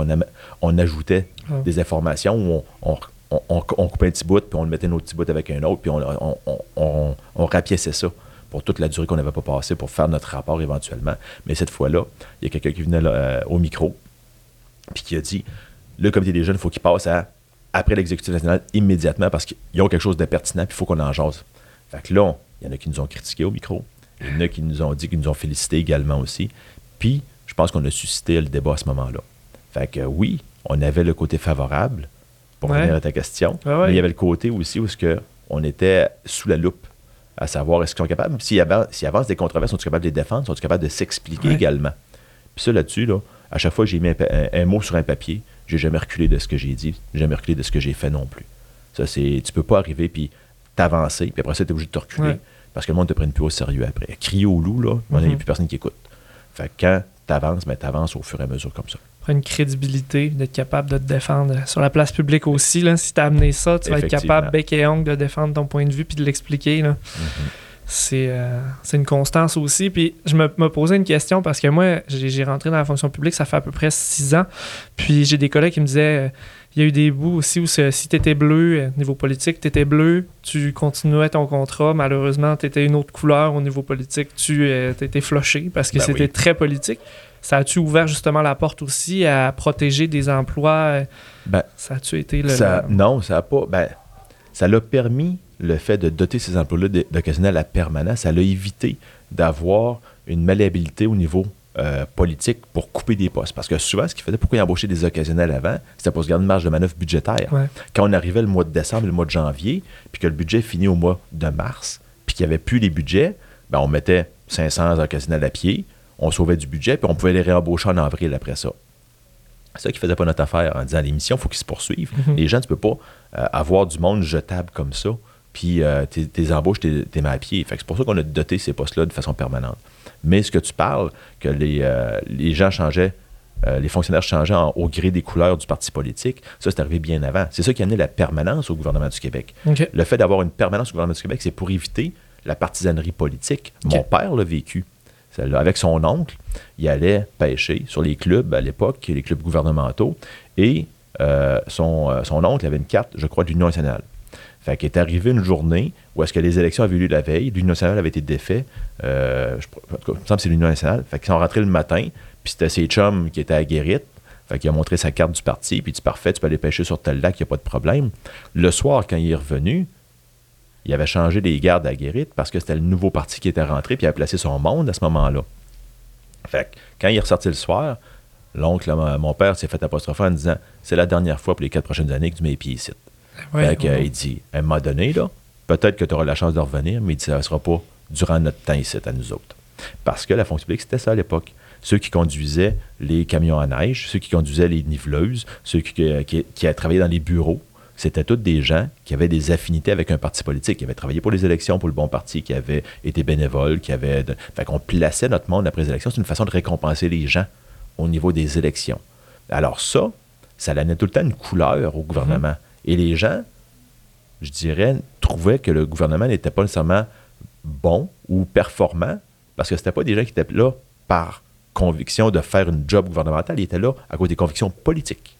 S2: on, ajoutait
S1: Ah.
S2: des informations où on, coupait un petit bout, puis on le mettait un autre petit bout avec un autre, puis on, on, on, on- on rapiéçait ça pour toute la durée qu'on n'avait pas passée pour faire notre rapport éventuellement. Mais cette fois-là, il y a quelqu'un qui venait là, euh, au micro, puis qui a dit le comité des jeunes, il faut qu'il passe à, après l'exécutif national immédiatement parce qu'ils ont quelque chose de pertinent, puis il faut qu'on en jase. Fait que là, il y en a qui nous ont critiqué au micro, il y en a qui nous ont dit, qui nous ont félicité également aussi. Puis, je pense qu'on a suscité le débat à ce moment-là. Fait que oui, on avait le côté favorable, pour
S1: Ouais.
S2: revenir à ta question,
S1: ouais.
S2: mais il y avait le côté aussi où que on était sous la loupe à savoir est-ce qu'ils sont capables, s'ils avancent, s'ils avancent des controverses, sont-ils capables de les défendre, sont-ils capables de s'expliquer
S1: Ouais.
S2: également? Puis ça, là-dessus, là, à chaque fois que j'ai mis un, pa- un- un mot sur un papier, j'ai jamais reculé de ce que j'ai dit, j'ai jamais reculé de ce que j'ai fait non plus. Ça, c'est. Tu peux pas arriver puis t'avancer, puis après ça, tu es obligé de te reculer.
S1: Ouais.
S2: Parce que le monde te prenne plus au sérieux après. Crier au loup, là, il n'y a
S1: Mhm.
S2: plus personne qui écoute. Fait que quand tu avances, mais tu avances au fur et à mesure comme ça.
S1: Prendre une crédibilité, d'être capable de te défendre sur la place publique aussi. Là, si tu as amené ça, tu vas être capable, bec et ongle, de défendre ton point de vue puis de l'expliquer. là. C'est euh, c'est une constance aussi. Puis je me, me posais une question parce que moi, j'ai rentré dans la fonction publique, ça fait à peu près six ans. Puis j'ai des collègues qui me disaient, euh, il y a eu des bouts aussi où si tu étais bleu, euh, niveau politique, tu étais bleu, tu continuais ton contrat. Malheureusement, tu étais une autre couleur au niveau politique, tu étais floché parce que
S2: Ben
S1: c'était
S2: oui.
S1: très politique. Ça a-tu ouvert justement la porte aussi à protéger des emplois? euh,
S2: Ben,
S1: Ça a-tu été le.
S2: Ça- non, ça a pas. Ben, ça l'a permis, le fait de doter ces emplois-là d'occasionnels à permanent, ça l'a évité d'avoir une malléabilité au niveau euh, politique pour couper des postes. Parce que souvent, ce qui faisait pourquoi ils embauchaient des occasionnels avant, c'était pour se garder une marge de manœuvre budgétaire.
S1: Ouais.
S2: Quand on arrivait le mois de décembre et le mois de janvier, puis que le budget finit au mois de mars, puis qu'il n'y avait plus les budgets, ben on mettait 500 occasionnels à pied, on sauvait du budget, puis on pouvait les réembaucher en avril après ça. C'est ça qui faisait pas notre affaire en disant l'émission, il faut qu'ils se poursuivent.
S1: Mhm.
S2: Les gens, tu peux pas euh, avoir du monde jetable comme ça, puis euh, tes, tes embauches, tes, tes pied. Fait c'est pour ça qu'on a doté ces postes-là de façon permanente. Mais ce que tu parles, que les, euh, les gens changeaient, euh, les fonctionnaires changeaient en- au gré des couleurs du parti politique, ça, c'est arrivé bien avant. C'est ça qui a amené la permanence au gouvernement du Québec. Le fait d'avoir une permanence au gouvernement du Québec, c'est pour éviter la partisanerie politique. Mon père l'a vécu. Avec son oncle, il allait pêcher sur les clubs à l'époque, les clubs gouvernementaux, et son, son oncle avait une carte, je crois, de l'Union nationale. Fait qu'il est arrivé une journée où est-ce que les élections avaient eu lieu la veille, l'Union nationale avait été défait, euh, me semble que c'est l'Union nationale. Fait qu'ils sont rentrés le matin, puis c'était ses chums qui étaient à Guérite. Fait qu'il a montré sa carte du parti, puis il dit parfait, tu peux aller pêcher sur tel lac, il n'y a pas de problème. Le soir, quand il est revenu, il avait changé les gardes à Guérite parce que c'était le nouveau parti qui était rentré, puis il avait placé son monde à ce moment-là. Fait que quand il est ressorti le soir, l'oncle, mon mon père, s'est fait apostropher en disant C'est la dernière fois pour les quatre prochaines années que tu mets les pieds ici.
S1: Ouais,
S2: fait que,
S1: ouais.
S2: il dit À un moment donné, là, peut-être que tu auras la chance de revenir, mais il dit Ça ne sera pas durant notre temps ici, à nous autres. Parce que la fonction publique, c'était ça à l'époque. Ceux qui conduisaient les camions à neige, ceux qui conduisaient les niveleuses, ceux qui, qui, qui travaillaient dans les bureaux, c'était tous des gens qui avaient des affinités avec un parti politique, qui avaient travaillé pour les élections, pour le bon parti, qui avaient été bénévoles, qui avaient... De... Fait qu'on plaçait notre monde après les élections. C'est une façon de récompenser les gens au niveau des élections. Alors ça, ça donnait tout le temps une couleur au gouvernement. Et les gens, je dirais, trouvaient que le gouvernement n'était pas nécessairement bon ou performant parce que c'était pas des gens qui étaient là par conviction de faire une job gouvernementale, ils étaient là à cause des convictions politiques.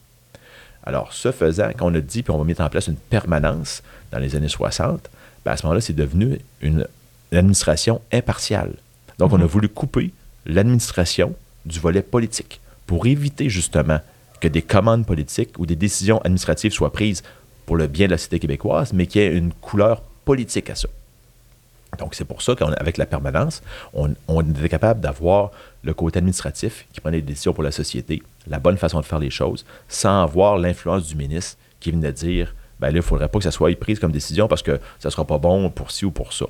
S2: Alors, ce faisant, quand on a dit, puis on va mettre en place une permanence dans les années 60, ben à ce moment-là, c'est devenu une, une administration impartiale. Donc, on a
S1: Mhm.
S2: voulu couper l'administration du volet politique pour éviter justement que des commandes politiques ou des décisions administratives soient prises pour le bien de la cité québécoise, mais qu'il y ait une couleur politique à ça. Donc, c'est pour ça qu'avec la permanence, on, on était capable d'avoir le côté administratif qui prenait des décisions pour la société, la bonne façon de faire les choses, sans avoir l'influence du ministre qui venait dire ben là, il ne faudrait pas que ça soit prise comme décision parce que ça ne sera pas bon pour ci ou pour ça.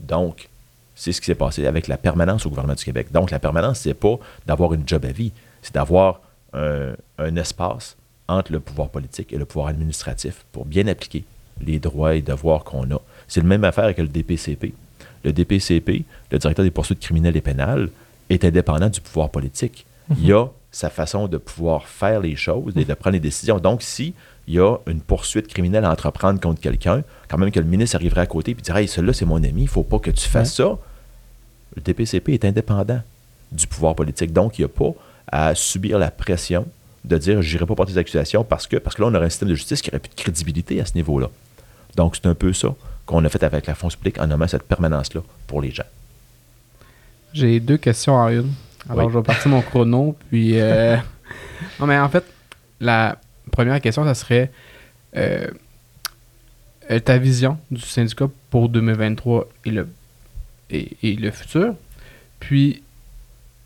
S2: Donc, c'est ce qui s'est passé avec la permanence au gouvernement du Québec. Donc, la permanence, c'est pas d'avoir une job à vie, c'est d'avoir un espace entre le pouvoir politique et le pouvoir administratif pour bien appliquer les droits et devoirs qu'on a. C'est la même affaire que le DPCP. Le DPCP, le directeur des poursuites criminelles et pénales, est indépendant du pouvoir politique. Il a sa façon de pouvoir faire les choses et de prendre les décisions. Donc, si il y a une poursuite criminelle à entreprendre contre quelqu'un, quand même que le ministre arriverait à côté et dirait Hey, celui-là, c'est mon ami, il ne faut pas que tu fasses ça. Le DPCP est indépendant du pouvoir politique. Donc, il n'y a pas à subir la pression de dire je n'irai pas porter des accusations parce que, parce que là, on aurait un système de justice qui n'aurait plus de crédibilité à ce niveau-là. Donc, c'est un peu ça qu'on a fait avec la fonction publique en nommant cette permanence-là pour les gens.
S3: J'ai deux questions en une. Alors, je vais partir mon chrono, puis... Euh, [laughs] non, mais en fait, la première question, ça serait euh, euh, ta vision du syndicat pour 2023 et le, et, le futur. Puis,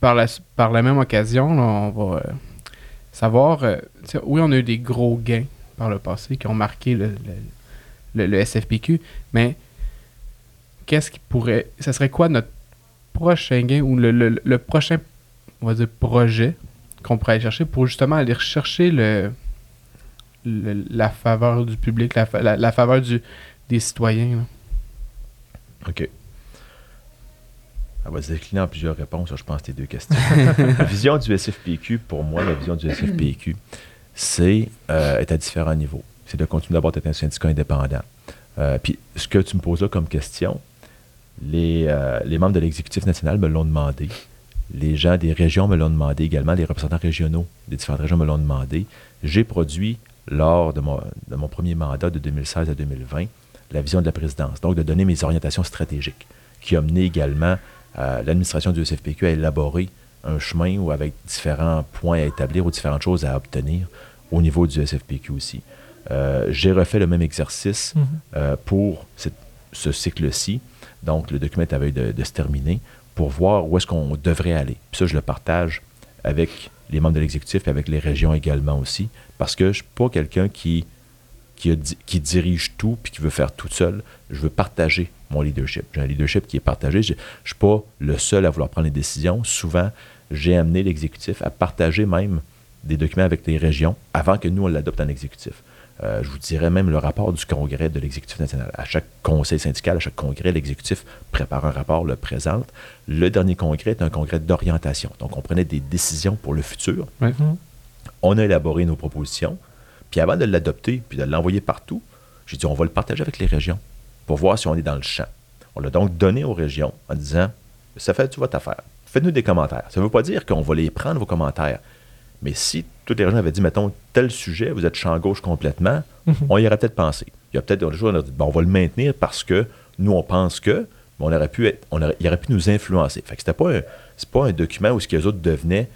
S3: par la, par la même occasion, on va savoir... oui, on a eu des gros gains par le passé qui ont marqué le, SFPQ, mais qu'est-ce qui pourrait... Ça serait quoi notre prochain gain ou le, prochain, projet qu'on pourrait aller chercher pour justement aller rechercher le, la faveur du public, la, la, faveur du, des citoyens.
S2: OK. On va se décliner en plusieurs réponses, je pense, tes deux questions. [laughs] la vision du SFPQ, pour moi, la vision du SFPQ, c'est euh, être à différents niveaux. C'est de continuer d'avoir être un syndicat indépendant. Euh, puis ce que tu me poses là comme question, euh, les, membres de l'exécutif national me l'ont demandé. Les gens des régions me l'ont demandé également. Les représentants régionaux des différentes régions me l'ont demandé. J'ai produit, lors de mon, de mon, premier mandat de 2016 à 2020, la vision de la présidence. Donc, de donner mes orientations stratégiques, qui a mené également l'administration du SFPQ à élaborer un chemin ou avec différents points à établir ou différentes choses à obtenir au niveau du SFPQ aussi. Euh, j'ai refait le même exercice mm-hmm. pour ce cycle-ci donc, le document est à veille de, se terminer pour voir où est-ce qu'on devrait aller. Puis ça, je le partage avec les membres de l'exécutif et avec les régions également aussi, parce que je ne suis pas quelqu'un qui, qui, qui, dirige tout puis qui veut faire tout seul. Je veux partager mon leadership. J'ai un leadership qui est partagé. Je ne suis pas le seul à vouloir prendre les décisions. Souvent, j'ai amené l'exécutif à partager même des documents avec les régions avant que nous, on l'adopte en exécutif. Euh, je vous dirais même le rapport du congrès de l'exécutif national. À chaque conseil syndical, à chaque congrès, l'exécutif prépare un rapport, le présente. Le dernier congrès est un congrès d'orientation. Donc, on prenait des décisions pour le futur. On a élaboré nos propositions. Puis avant de l'adopter, puis de l'envoyer partout, j'ai dit, on va le partager avec les régions pour voir si on est dans le champ. On l'a donc donné aux régions en disant, ça fait tu votre affaire. Faites-nous des commentaires. Ça ne veut pas dire qu'on va les prendre, vos commentaires. Mais si toutes les régions avaient dit, mettons, tel sujet, vous êtes champ gauche complètement, mhm. on y aurait peut-être pensé. Il y a peut-être des jours, on a dit, bon, on va le maintenir parce que nous, on pense que, mais on aurait pu être, on aurait, il aurait pu nous influencer. Fait que c'était pas un, pas un document où ce que les autres devenaient,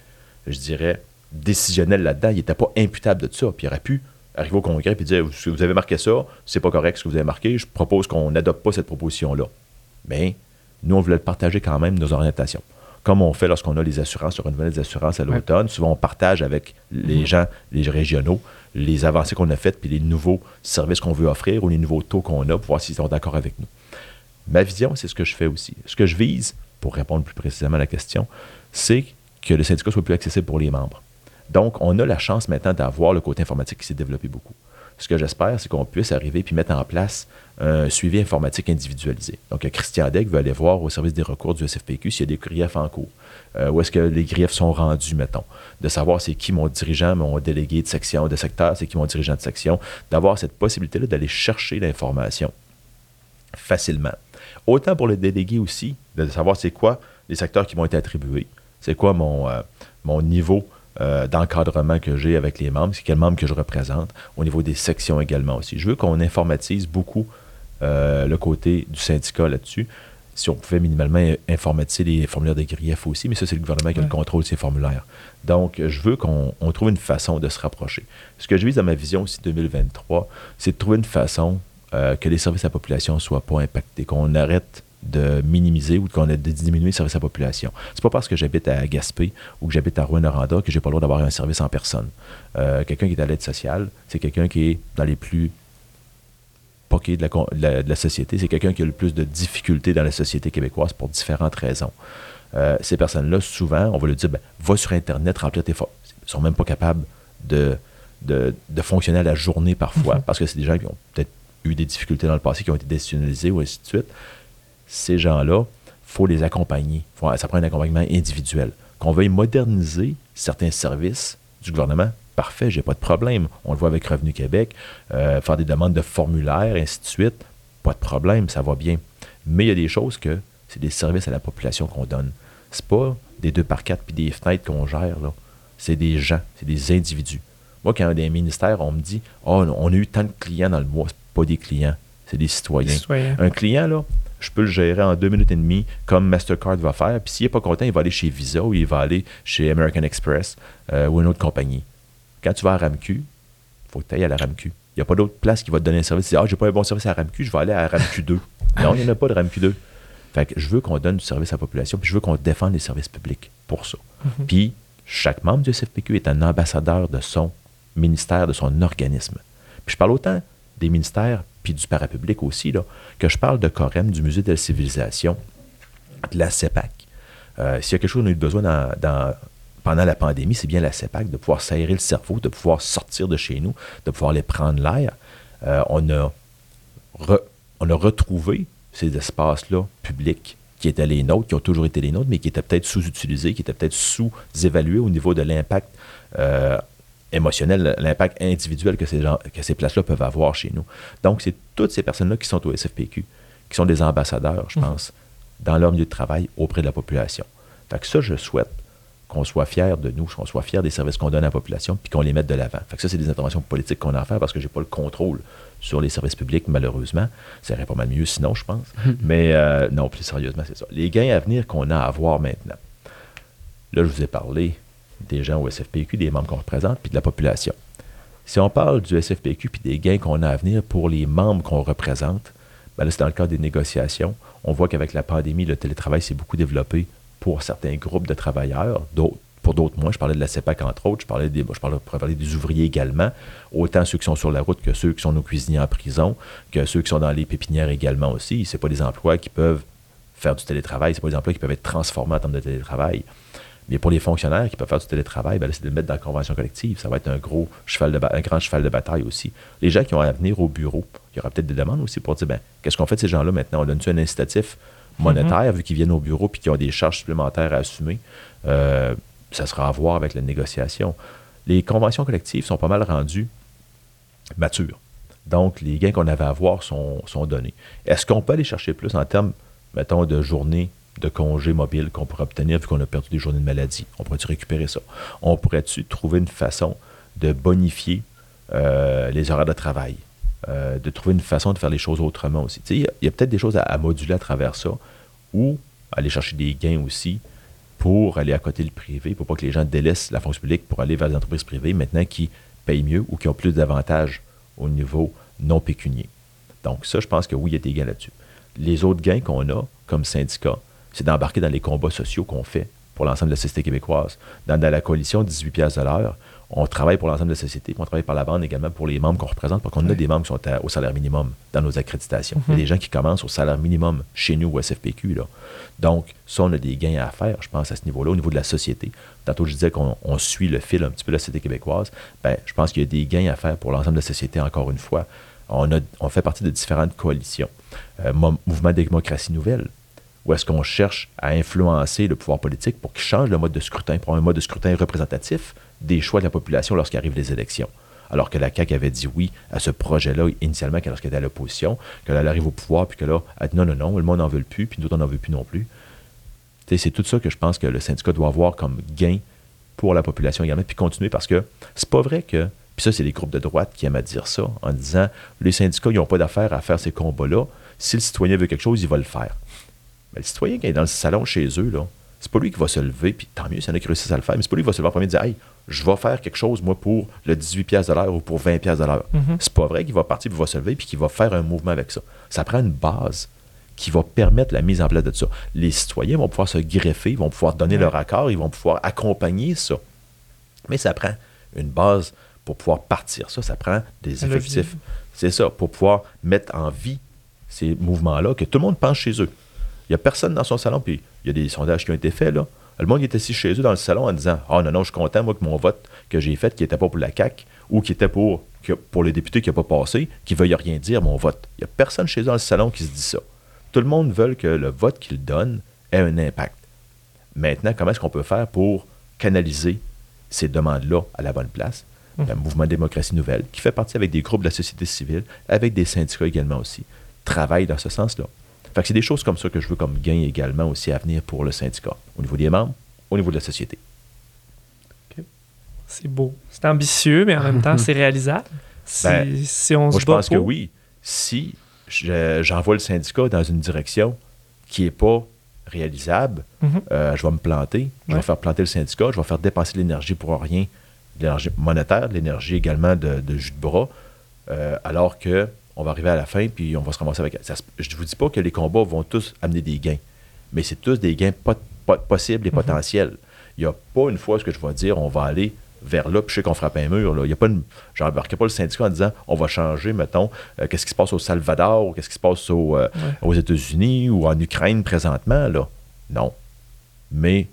S2: je dirais, décisionnels là-dedans. Il n'était pas imputable de ça. Puis il aurait pu arriver au Congrès et dire, vous avez marqué ça, c'est pas correct ce que vous avez marqué, je propose qu'on n'adopte pas cette proposition-là. Mais nous, on voulait le partager quand même, nos orientations comme on fait lorsqu'on a les assurances, sur une nouvelle des assurances à l'automne. Souvent, on partage avec les mhm. gens, les régionaux, les avancées qu'on a faites, puis les nouveaux services qu'on veut offrir ou les nouveaux taux qu'on a pour voir s'ils sont d'accord avec nous. Ma vision, c'est ce que je fais aussi. Ce que je vise, pour répondre plus précisément à la question, c'est que le syndicat soit plus accessible pour les membres. Donc, on a la chance maintenant d'avoir le côté informatique qui s'est développé beaucoup. Ce que j'espère, c'est qu'on puisse arriver puis mettre en place un suivi informatique individualisé. Donc, Christian Deck veut aller voir au service des recours du SFPQ s'il y a des griefs en cours. Euh, où est-ce que les griefs sont rendus, mettons? De savoir c'est qui mon dirigeant, mon délégué de section, de secteur, c'est qui mon dirigeant de section. D'avoir cette possibilité-là d'aller chercher l'information facilement. Autant pour le délégué aussi, de savoir c'est quoi les secteurs qui vont être attribués, c'est quoi mon, euh, mon niveau euh, d'encadrement que j'ai avec les membres, c'est quel membre que je représente, au niveau des sections également aussi. Je veux qu'on informatise beaucoup euh, le côté du syndicat là-dessus. Si on pouvait minimalement informatiser les formulaires de griefs aussi, mais ça, c'est le gouvernement qui a le contrôle de ces formulaires. Donc, je veux qu'on trouve une façon de se rapprocher. Ce que je vise dans ma vision aussi 2023, c'est de trouver une façon euh, que les services à la population ne soient pas impactés, qu'on arrête de minimiser ou qu'on ait de diminuer le service à la population. C'est pas parce que j'habite à Gaspé ou que j'habite à Rouen-Noranda que j'ai pas le droit d'avoir un service en personne. Euh, quelqu'un qui est à l'aide sociale, c'est quelqu'un qui est dans les plus poqués de la, société. C'est quelqu'un qui a le plus de difficultés dans la société québécoise pour différentes raisons. Euh, ces personnes-là, souvent, on va leur dire, ben, va sur Internet, remplir tes formes. Ils sont même pas capables de de, de fonctionner à la journée parfois,
S1: Mhm.
S2: parce que c'est des gens qui ont peut-être eu des difficultés dans le passé, qui ont été déstitutionnalisés ou ainsi de suite. Ces gens-là, faut les accompagner. Faut- ça prend un accompagnement individuel. Qu'on veuille moderniser certains services du gouvernement, parfait, j'ai pas de problème. On le voit avec Revenu Québec, euh, faire des demandes de formulaires, ainsi de suite, pas de problème, ça va bien. Mais il y a des choses que c'est des services à la population qu'on donne. C'est pas des deux par quatre puis des fenêtres qu'on gère, là. C'est des gens, c'est des individus. Moi, quand des ministères, on me dit Oh, on a eu tant de clients dans le mois, c'est pas des clients, c'est des citoyens.
S1: Citoyen.
S2: Un client, là, je peux le gérer en deux minutes et demie, comme Mastercard va faire. Puis s'il n'est pas content, il va aller chez Visa ou il va aller chez American Express euh, ou une autre compagnie. Quand tu vas à RAMQ, il faut que tu ailles à la RAMQ. Il n'y a pas d'autre place qui va te donner un service. Tu dis, ah, j'ai pas un bon service à RAMQ, je vais aller à RAMQ 2. [laughs] non, il n'y en a pas de RAMQ 2. Fait que je veux qu'on donne du service à la population, puis je veux qu'on défende les services publics pour ça.
S1: Mhm.
S2: Puis chaque membre du SFPQ est un ambassadeur de son ministère, de son organisme. Puis je parle autant des ministères, puis du parapublic aussi, là, que je parle de Corem, du Musée de la Civilisation, de la CEPAC. Euh, S'il y a quelque chose qu'on a eu besoin pendant la pandémie, c'est bien la CEPAC, de pouvoir s'aérer le cerveau, de pouvoir sortir de chez nous, de pouvoir aller prendre l'air. Euh, on, a on a retrouvé ces espaces-là publics qui étaient les nôtres, qui ont toujours été les nôtres, mais qui étaient peut-être sous-utilisés, qui étaient peut-être sous-évalués au niveau de l'impact euh, émotionnel, l'impact individuel que ces, gens- que ces places-là peuvent avoir chez nous. Donc, c'est toutes ces personnes-là qui sont au SFPQ, qui sont des ambassadeurs, je
S1: Mhm.
S2: pense, dans leur milieu de travail auprès de la population. Fait que ça, je souhaite qu'on soit fiers de nous, qu'on soit fiers des services qu'on donne à la population, puis qu'on les mette de l'avant. Fait que ça, c'est des interventions politiques qu'on a à faire parce que j'ai pas le contrôle sur les services publics, malheureusement. Ça irait pas mal mieux sinon, je pense. Mais euh, non, plus sérieusement, c'est ça. Les gains à venir qu'on a à voir maintenant. Là, je vous ai parlé des gens au SFPQ, des membres qu'on représente, puis de la population. Si on parle du SFPQ puis des gains qu'on a à venir pour les membres qu'on représente, ben là, c'est dans le cadre des négociations. On voit qu'avec la pandémie, le télétravail s'est beaucoup développé pour certains groupes de travailleurs, pour d'autres moins. Je parlais de la CEPAC, entre autres. Je parlais des, ouvriers également, autant ceux qui sont sur la route que ceux qui sont nos cuisiniers en prison, que ceux qui sont dans les pépinières également aussi. Ce pas des emplois qui peuvent faire du télétravail, ce pas des emplois qui peuvent être transformés en termes de télétravail. Mais pour les fonctionnaires qui peuvent faire du télétravail, ben c'est de le mettre dans la convention collective. Ça va être un gros cheval de un grand cheval de bataille aussi. Les gens qui ont à venir au bureau, il y aura peut-être des demandes aussi pour dire ben, qu'est-ce qu'on fait de ces gens-là maintenant? On donne-tu un incitatif monétaire vu qu'ils viennent au bureau et qu'ils ont des charges supplémentaires à assumer? Euh, Ça sera à voir avec la négociation. Les conventions collectives sont pas mal rendues matures. Donc, les gains qu'on avait à avoir sont, sont donnés. Est-ce qu'on peut aller chercher plus en termes, mettons, de journées de congés mobiles qu'on pourrait obtenir vu qu'on a perdu des journées de maladie? On pourrait-tu récupérer ça? On pourrait-tu trouver une façon de bonifier euh, les horaires de travail? Euh, de trouver une façon de faire les choses autrement aussi. Il y a, peut-être des choses à, à moduler à travers ça ou aller chercher des gains aussi pour aller à côté le privé, pour pas que les gens délaissent la fonction publique pour aller vers les entreprises privées maintenant qui payent mieux ou qui ont plus d'avantages au niveau non pécunier. Donc ça, je pense que oui, il y a des gains là-dessus. Les autres gains qu'on a comme syndicat, c'est d'embarquer dans les combats sociaux qu'on fait pour l'ensemble de la société québécoise. Dans, dans la coalition 18 piastres de l'heure, on travaille pour l'ensemble de la société, puis on travaille par la bande également pour les membres qu'on représente, parce qu'on a des membres qui sont à- au salaire minimum dans nos accréditations. Il y a des gens qui commencent au salaire minimum chez nous au SFPQ. Là. Donc, ça, on a des gains à faire, je pense, à ce niveau-là, au niveau de la société. Tantôt, je disais qu'on on suit le fil un petit peu de la société québécoise. Ben, je pense qu'il y a des gains à faire pour l'ensemble de la société, encore une fois. On, a, on fait partie de différentes coalitions. Euh, Mo- Mouvement démocratie nouvelle, où est-ce qu'on cherche à influencer le pouvoir politique pour qu'il change le mode de scrutin, pour un mode de scrutin représentatif des choix de la population lorsqu'arrivent les élections. Alors que la CAQ avait dit oui à ce projet-là initialement lorsqu'elle était à l'opposition, qu'elle arrive au pouvoir, puis que là, elle dit non, non, non, le monde n'en veut plus, puis nous on n'en veut plus non plus. C'est tout ça que je pense que le syndicat doit avoir comme gain pour la population également, puis continuer parce que c'est pas vrai que. Puis ça, c'est les groupes de droite qui aiment à dire ça, en disant les syndicats, ils n'ont pas d'affaire à faire ces combats-là. Si le citoyen veut quelque chose, il va le faire. Mais le citoyen, il est dans le salon chez eux, là, c'est pas lui qui va se lever, puis tant mieux s'il y en a qui réussissent à le faire, mais c'est pas lui qui va se lever en premier et dire Hey, je vais faire quelque chose, moi, pour le 18$ piastres de l'heure ou pour 20$ piastres de l'heure.
S1: Mhm.
S2: C'est pas vrai qu'il va partir, puis il va se lever, puis qu'il va faire un mouvement avec ça. Ça prend une base qui va permettre la mise en place de ça. Les citoyens vont pouvoir se greffer, ils vont pouvoir donner leur accord, ils vont pouvoir accompagner ça. Mais ça prend une base pour pouvoir partir ça. Ça prend des effectifs. C'est ça, pour pouvoir mettre en vie ces mouvements-là, que tout le monde pense chez eux. Il n'y a personne dans son salon, puis il y a des sondages qui ont été faits, là. Le monde est assis chez eux dans le salon en disant Ah non, non, je suis content, moi, que mon vote que j'ai fait, qui n'était pas pour la CAQ ou qui était pour, pour les députés qui n'a pas passé, qui ne veuille rien dire, mon vote. Il n'y a personne chez eux dans le salon qui se dit ça. Tout le monde veut que le vote qu'ils donnent ait un impact. Maintenant, comment est-ce qu'on peut faire pour canaliser ces demandes-là à la bonne place? Mmh. Le mouvement Démocratie Nouvelle, qui fait partie avec des groupes de la société civile, avec des syndicats également aussi, travaille dans ce sens-là. Fait que c'est des choses comme ça que je veux comme gain également aussi à venir pour le syndicat, au niveau des membres, au niveau de la société.
S1: C'est beau. C'est ambitieux, mais en même temps, c'est [laughs] réalisable. Si,
S2: Ben,
S1: si on
S2: Moi,
S1: se
S2: je
S1: bat
S2: pense que oui. Si je- j'envoie le syndicat dans une direction qui n'est pas réalisable,
S1: Mhm.
S2: euh, je vais me planter. Je
S1: Ouais.
S2: vais faire planter le syndicat. Je vais faire dépenser l'énergie pour rien, de l'énergie monétaire, de l'énergie également de, de jus de bras, euh, alors que on va arriver à la fin puis on va se ramasser avec. ça je ne vous dis pas que les combats vont tous amener des gains, mais c'est tous des gains pot- pot- possibles et
S1: Mhm.
S2: potentiels. Il n'y a pas une fois ce que je vais dire, on va aller vers là, puis je sais qu'on frappe un mur. Là. Il y a pas une... J'embarquais pas le syndicat en disant on va changer, mettons, euh, qu'est-ce qui se passe au Salvador, ou qu'est-ce qui se passe au, euh,
S1: Ouais.
S2: aux États-Unis ou en Ukraine présentement. Là. Non. Mais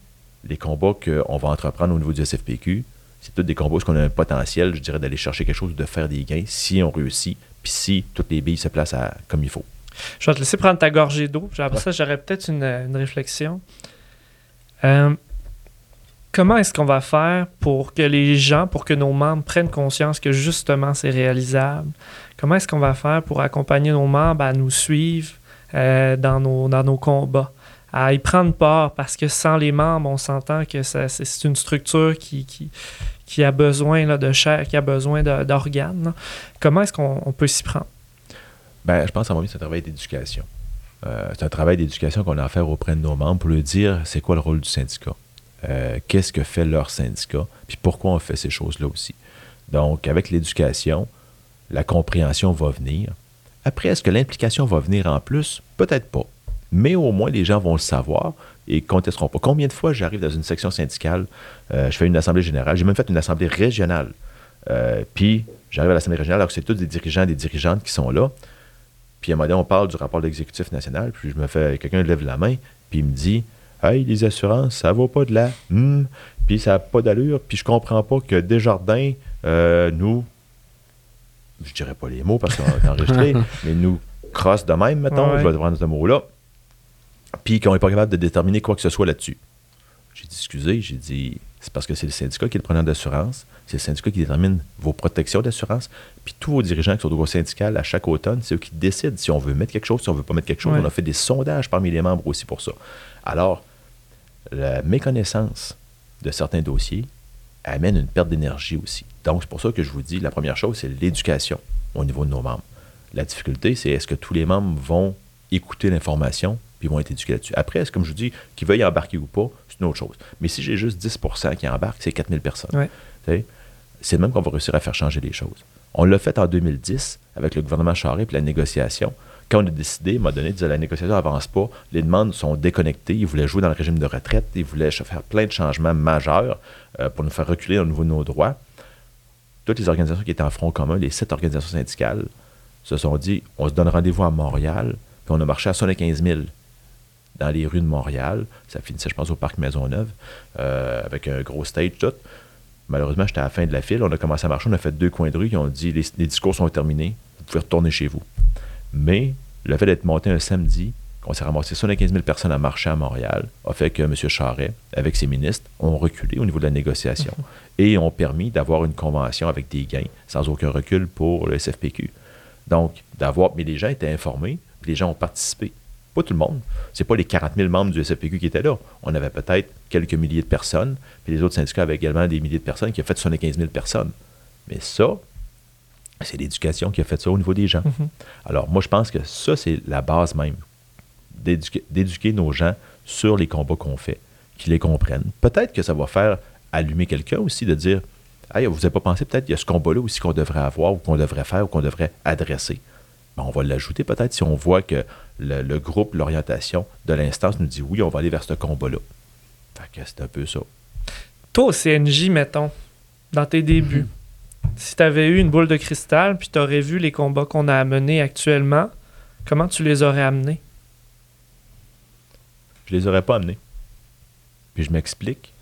S2: les combats qu'on va entreprendre au niveau du SFPQ, c'est tous des combats où on a un potentiel, je dirais, d'aller chercher quelque chose, de faire des gains, si on réussit, puis si toutes les billes se placent à- comme il faut.
S1: Je vais te laisser prendre ta gorgée d'eau. Après ça, j'aurais peut-être une, une réflexion. Euh, comment est-ce qu'on va faire pour que les gens, pour que nos membres prennent conscience que justement c'est réalisable? Comment est-ce qu'on va faire pour accompagner nos membres à nous suivre euh, dans, nos, dans nos combats? à y prendre part parce que sans les membres, on s'entend que c'est une structure qui, qui, qui a besoin là, de chair, qui a besoin d'organes. Comment est-ce qu'on on peut s'y prendre?
S2: Ben, je pense à mon avis, c'est un travail d'éducation. Euh, c'est un travail d'éducation qu'on a à faire auprès de nos membres pour leur dire c'est quoi le rôle du syndicat, Euh, qu'est-ce que fait leur syndicat, puis pourquoi on fait ces choses-là aussi. Donc, avec l'éducation, la compréhension va venir. Après, est-ce que l'implication va venir en plus? Peut-être pas. Mais au moins, les gens vont le savoir et contesteront pas. Combien de fois j'arrive dans une section syndicale, euh, je fais une assemblée générale, j'ai même fait une assemblée régionale. Euh, puis, j'arrive à l'assemblée régionale alors que c'est tous des dirigeants et des dirigeantes qui sont là. Puis à un moment donné, on parle du rapport de l'exécutif national, puis je me fais, quelqu'un lève la main, puis il me dit Hey, les assurances, ça va pas de là. Hmm. Puis ça n'a pas d'allure, puis je comprends pas que Desjardins, euh, nous, je dirais pas les mots parce qu'on est enregistré, [laughs] mais nous crosse de même, mettons,
S1: Ouais.
S2: je vais prendre ce mot-là, puis qu'on n'est pas capable de déterminer quoi que ce soit là-dessus. J'ai dit, excusez, j'ai dit, c'est parce que c'est le syndicat qui est le preneur d'assurance, c'est le syndicat qui détermine vos protections d'assurance, puis tous vos dirigeants qui sont au droit syndical à chaque automne, c'est eux qui décident si on veut mettre quelque chose, si on veut pas mettre quelque chose.
S1: Ouais.
S2: On a fait des sondages parmi les membres aussi pour ça. Alors, la méconnaissance de certains dossiers amène une perte d'énergie aussi. Donc, c'est pour ça que je vous dis, la première chose, c'est l'éducation au niveau de nos membres. La difficulté, c'est est-ce que tous les membres vont écouter l'information puis vont être éduqués là-dessus. Après, comme je vous dis, qu'ils veuillent embarquer ou pas, c'est une autre chose. Mais si j'ai juste 10 qui embarquent, c'est 4000 personnes.
S1: Ouais.
S2: C'est le même qu'on va réussir à faire changer les choses. On l'a fait en 2010 avec le gouvernement Charest et la négociation. Quand on a décidé, m'a donné, disait la négociation n'avance pas, les demandes sont déconnectées, ils voulaient jouer dans le régime de retraite, ils voulaient faire plein de changements majeurs euh, pour nous faire reculer au niveau de nos droits. Toutes les organisations qui étaient en front commun, les sept organisations syndicales, se sont dit on se donne rendez-vous à Montréal, puis on a marché à 75 000 dans les rues de Montréal. Ça finissait, je pense, au parc Maisonneuve, euh, avec un gros stage, tout. Malheureusement, j'étais à la fin de la file. On a commencé à marcher, on a fait deux coins de rue, ils ont dit les, les discours sont terminés, vous pouvez retourner chez vous. Mais le fait d'être monté un samedi, qu'on s'est ramassé 75 000 personnes à marcher à Montréal, a fait que M. Charret, avec ses ministres, ont reculé au niveau de la négociation [laughs] et ont permis d'avoir une convention avec des gains sans aucun recul pour le SFPQ. Donc, d'avoir. Mais les gens étaient informés, puis les gens ont participé. Pas tout le monde. C'est pas les 40 000 membres du SFPQ qui étaient là. On avait peut-être quelques milliers de personnes, puis les autres syndicats avaient également des milliers de personnes qui ont fait 75 000 personnes. Mais ça, c'est l'éducation qui a fait ça au niveau des gens.
S1: Mhm.
S2: Alors, moi, je pense que ça, c'est la base même. D'éduquer d'éduquer nos gens sur les combats qu'on fait, qu'ils les comprennent. Peut-être que ça va faire allumer quelqu'un aussi de dire Hey, vous n'avez pas pensé, peut-être qu'il y a ce combat-là aussi qu'on devrait avoir, ou qu'on devrait faire, ou qu'on devrait adresser. Ben, on va l'ajouter peut-être si on voit que le, le groupe, l'orientation de l'instance nous dit oui, on va aller vers ce combat-là. Fait que c'est un peu ça.
S1: Toi, au CNJ, mettons, dans tes débuts, si tu avais eu une boule de cristal puis tu aurais vu les combats qu'on a amenés actuellement, comment tu les aurais amenés?
S2: Je les aurais pas amenés. Puis je m'explique.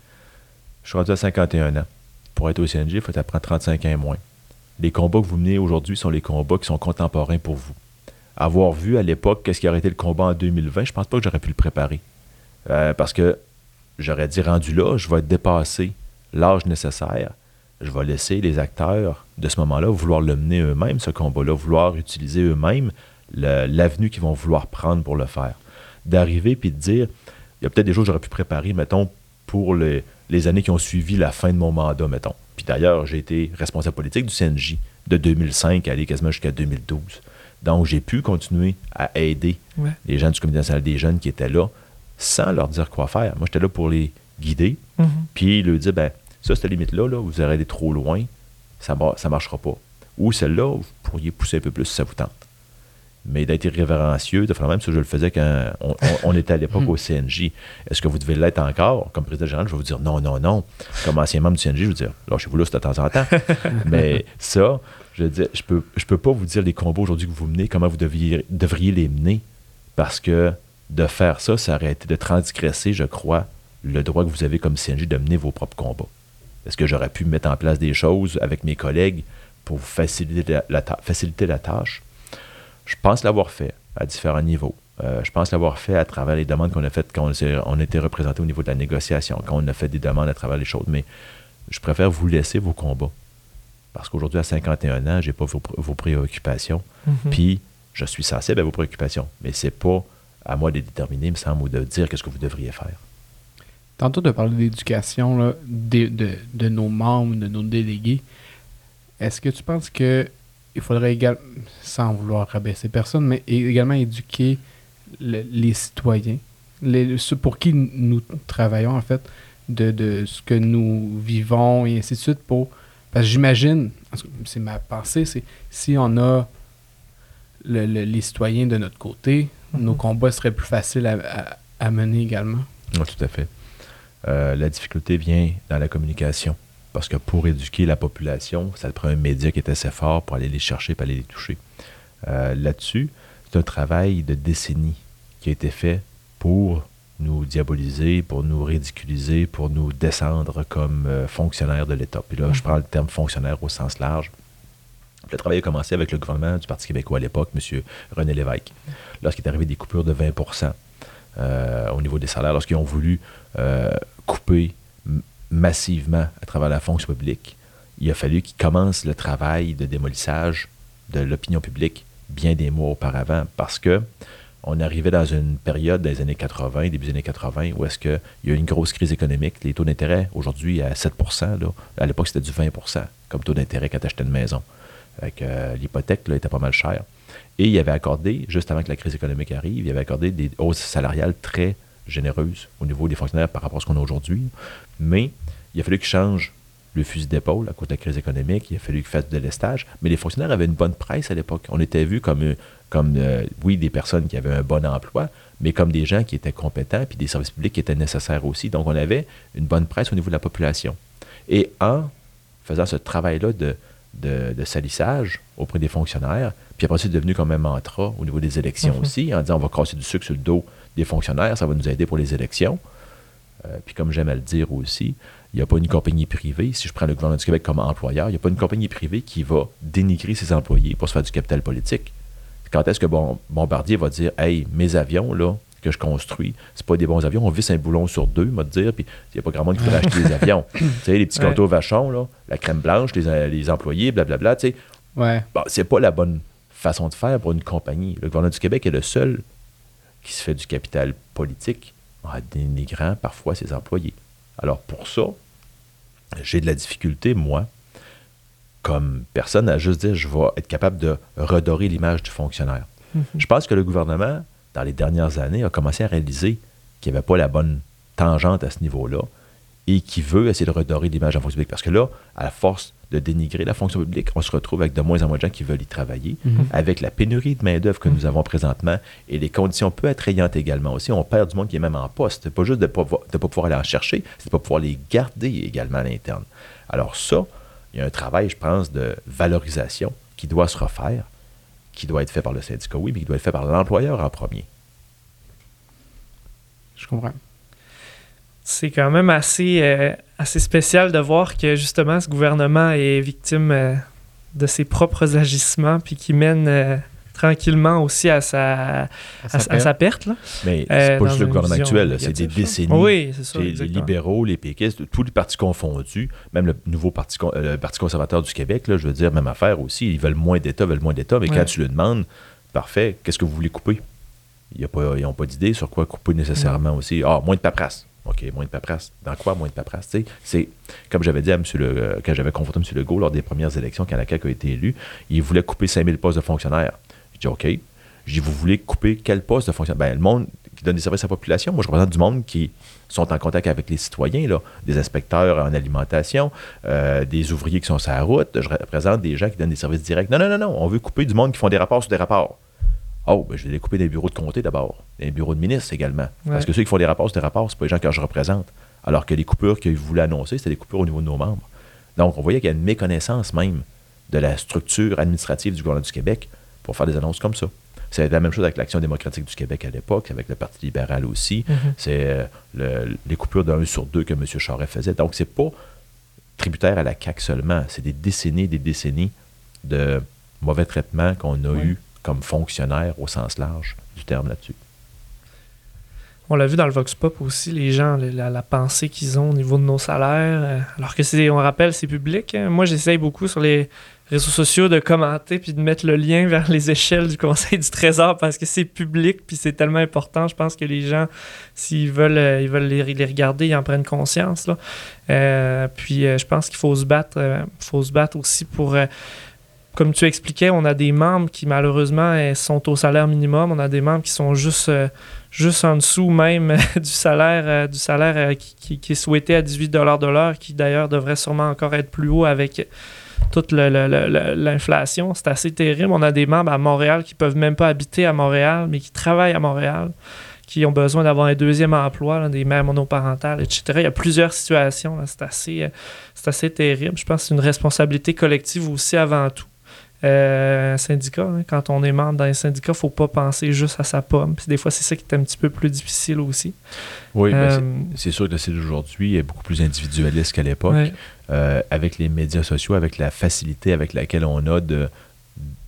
S2: Je suis rendu à 51 ans. Pour être au CNJ, il faut apprendre 35 ans et moins. Les combats que vous menez aujourd'hui sont les combats qui sont contemporains pour vous. Avoir vu à l'époque qu'est-ce qui aurait été le combat en 2020, je pense pas que j'aurais pu le préparer. Euh, parce que j'aurais dit rendu là, je vais être dépassé l'âge nécessaire. Je vais laisser les acteurs de ce moment-là vouloir le mener eux-mêmes, ce combat-là, vouloir utiliser eux-mêmes l'avenue qu'ils vont vouloir prendre pour le faire. D'arriver puis de dire, il y a peut-être des choses que j'aurais pu préparer, mettons, pour les, les, années qui ont suivi la fin de mon mandat, mettons. Puis d'ailleurs, j'ai été responsable politique du CNJ de 2005 à aller quasiment jusqu'à 2012. Donc, j'ai pu continuer à aider les gens du Comité national des jeunes qui étaient là sans leur dire quoi faire. Moi, j'étais là pour les guider, mm-hmm. puis leur dire, ben, ça, cette limite-là, là, vous allez aller trop loin, ça ne marchera pas. Ou celle-là, vous pourriez pousser un peu plus si ça vous tente mais d'être irrévérencieux, de faire même si je le faisais quand on, était à l'époque au CNJ. Est-ce que vous devez l'être encore? Comme président général, je vais vous dire non, non, non. Comme ancien membre du CNJ, je vais vous dire, lâchez-vous là, c'est de temps en temps. [laughs] mais ça, je veux je peux, je peux pas vous dire les combats aujourd'hui que vous menez, comment vous deviez, devriez les mener, parce que de faire ça, ça aurait été de transgresser, je crois, le droit que vous avez comme CNJ de mener vos propres combats. Est-ce que j'aurais pu mettre en place des choses avec mes collègues pour vous faciliter faciliter la tâche? Je pense l'avoir fait à différents niveaux. Euh, je pense l'avoir fait à travers les demandes qu'on a faites quand on, était représenté au niveau de la négociation, quand on a fait des demandes à travers les choses. Mais je préfère vous laisser vos combats. Parce qu'aujourd'hui, à 51 ans, je n'ai pas vos, préoccupations. Mm-hmm. Puis, je suis sensible à vos préoccupations. Mais ce n'est pas à moi de les déterminer, il me semble, ou de dire qu'est-ce que vous devriez faire.
S3: Tantôt de parler d'éducation de, de, de, nos membres, de nos délégués. Est-ce que tu penses que il faudrait également, sans vouloir rabaisser personne, mais également éduquer les citoyens, les, ceux pour qui nous travaillons en fait, de, ce que nous vivons et ainsi de suite pour... Parce que j'imagine, c'est ma pensée, c'est si on a les citoyens de notre côté, mm-hmm. nos combats seraient plus faciles à, mener également.
S2: Oui, tout à fait. Euh, la difficulté vient dans la communication. Parce que pour éduquer la population, ça prend un média qui est assez fort pour aller les chercher et aller les toucher. Euh, là-dessus, c'est un travail de décennies qui a été fait pour nous diaboliser, pour nous ridiculiser, pour nous descendre comme euh, fonctionnaires de l'État. Puis là, je prends le terme fonctionnaire au sens large. Le travail a commencé avec le gouvernement du Parti québécois à l'époque, M. René Lévesque, lorsqu'il est arrivé des coupures de 20% euh, au niveau des salaires, lorsqu'ils ont voulu couper massivement à travers la fonction publique, il a fallu qu'il commence le travail de démolissage de l'opinion publique bien des mois auparavant parce que on arrivait dans une période des années 80, début des années 80, où est-ce qu'il y a eu une grosse crise économique. Les taux d'intérêt, aujourd'hui, à 7% là, À l'époque, c'était du 20% comme taux d'intérêt quand tu achetais une maison. Euh, l'hypothèque était pas mal chère. Et il avait accordé, juste avant que la crise économique arrive, il avait accordé des hausses salariales très généreuses au niveau des fonctionnaires par rapport à ce qu'on a aujourd'hui. Mais il a fallu qu'ils changent le fusil d'épaule à cause de la crise économique. Il a fallu qu'ils fassent de l'estage. Mais les fonctionnaires avaient une bonne presse à l'époque. On était vus comme, euh, comme euh, oui, des personnes qui avaient un bon emploi, mais comme des gens qui étaient compétents, puis des services publics qui étaient nécessaires aussi. Donc, on avait une bonne presse au niveau de la population. Et en faisant ce travail-là de, de, salissage auprès des fonctionnaires, puis après, c'est devenu comme un mantra au niveau des élections mm-hmm. aussi, en disant on va casser du sucre sur le dos des fonctionnaires, ça va nous aider pour les élections. Euh, puis comme j'aime à le dire aussi, il n'y a pas une compagnie privée, si je prends le gouvernement du Québec comme employeur, il n'y a pas une compagnie privée qui va dénigrer ses employés pour se faire du capital politique. Quand est-ce que Bombardier va dire Hey, mes avions, là, que je construis, c'est pas des bons avions, on visse un boulon sur deux, m'a dire, puis il n'y a pas grand monde qui peut acheter des avions. [laughs] tu sais, les petits ouais. vachons, là, la crème blanche, les, les employés, blablabla, tu sais.
S3: Ouais.
S2: Bon, c'est pas la bonne façon de faire pour une compagnie. Le gouvernement du Québec est le seul qui se fait du capital politique en dénigrant parfois ses employés. Alors pour ça, j'ai de la difficulté, moi, comme personne, à juste dire je vais être capable de redorer l'image du fonctionnaire. Mhm. Je pense que le gouvernement, dans les dernières années, a commencé à réaliser qu'il n'y avait pas la bonne tangente à ce niveau-là et qui veut essayer de redorer l'image la fonction publique. Parce que là, à la force de dénigrer la fonction publique, on se retrouve avec de moins en moins de gens qui veulent y travailler, mhm. avec la pénurie de main-d'œuvre que nous avons présentement et les conditions peu attrayantes également aussi. On perd du monde qui est même en poste. C'est pas juste de ne pas, pas, pouvoir aller en chercher, c'est de pas pouvoir les garder également à l'interne. Alors, ça, il y a un travail, je pense, de valorisation qui doit se refaire, qui doit être fait par le syndicat, oui, mais qui doit être fait par l'employeur en premier.
S3: Je comprends
S1: c'est quand même assez, euh, assez spécial de voir que justement ce gouvernement est victime euh, de ses propres agissements, puis qui mène euh, tranquillement aussi à sa,
S3: À
S1: à,
S3: sa
S1: à
S3: perte.
S1: sa perte. Là.
S2: Mais
S1: Euh,
S2: c'est pas juste le gouvernement actuel, c'est des décennies.
S1: Oui, c'est ça.
S2: Les libéraux, les péquistes, tous les partis confondus, même le nouveau parti, le parti conservateur du Québec, là, je veux dire, même affaire aussi, ils veulent moins d'État, veulent moins d'État, mais
S1: Ouais.
S2: quand tu le demandes, parfait, qu'est-ce que vous voulez couper? Il y a pas- ils n'ont pas d'idée sur quoi couper nécessairement aussi. Ah, moins de paperasse. OK, moins de paperasse. Dans quoi moins de paperasse? C'est comme j'avais dit à M. Euh, quand j'avais confronté M. Legault lors des premières élections, quand la CAQ a été élue, il voulait couper 5000 postes de fonctionnaires. Je dis OK. Vous voulez couper quel poste de fonctionnaire? Ben, le monde qui donne des services à la population. Moi, je représente du monde qui sont en contact avec les citoyens, là, des inspecteurs en alimentation, euh, des ouvriers qui sont sur la route. Je représente des gens qui donnent des services directs. Non, non, non, non. On veut couper du monde qui font des rapports sur des rapports. Oh, ben, je vais les couper des bureaux de comté d'abord, des bureaux de ministres également. Parce que ceux qui font des rapports sur des rapports, c'est pas les gens que je représente. Alors que les coupures qu'ils voulaient annoncer, c'était des coupures au niveau de nos membres. Donc, on voyait qu'il y a une méconnaissance même de la structure administrative du gouvernement du Québec pour faire des annonces comme ça. C'est la même chose avec l'Action démocratique du Québec à l'époque, avec le Parti libéral aussi.
S1: Mhm.
S2: C'est euh, le- les coupures d'un sur deux que M. Charest faisait. Donc, c'est pas tributaire à la CAQ seulement. C'est des décennies et des décennies de mauvais traitements qu'on a eu comme fonctionnaires au sens large du terme là-dessus.
S1: On l'a vu dans le Vox Pop aussi, les gens, la, pensée qu'ils ont au niveau de nos salaires. euh, alors que c'est, on rappelle, c'est public. hein. Moi, j'essaye beaucoup sur les réseaux sociaux de commenter puis de mettre le lien vers les échelles du Conseil du Trésor parce que c'est public puis c'est tellement important. Je pense que les gens, s'ils veulent, euh, ils veulent les, regarder, ils en prennent conscience. Là. Euh, puis je pense qu'il faut se battre, faut se battre aussi pour. Euh, comme tu expliquais, on a des membres qui malheureusement euh, sont au salaire minimum. On a des membres qui sont juste euh, juste en dessous même [laughs] du salaire, euh, du salaire euh, qui, qui- est souhaité à 18 de l'heure, qui d'ailleurs devrait sûrement encore être plus haut avec toute l'inflation. C'est assez terrible. On a des membres à Montréal qui peuvent même pas habiter à Montréal, mais qui travaillent à Montréal, qui ont besoin d'avoir un deuxième emploi, des mères monoparentales, etc. Il y a plusieurs situations. C'est assez, euh, c'est assez terrible. Je pense que c'est une responsabilité collective aussi avant tout. Euh, un syndicat, hein, quand on est membre d'un syndicat, faut pas penser juste à sa pomme. Puis des fois, c'est ça qui est un petit peu plus difficile aussi.
S2: Oui, c'est-
S1: Euh,
S2: c'est sûr que c'est d'aujourd'hui est beaucoup plus individualiste qu'à l'époque.
S1: ouais.
S2: Euh, avec les médias sociaux, avec la facilité avec laquelle on a de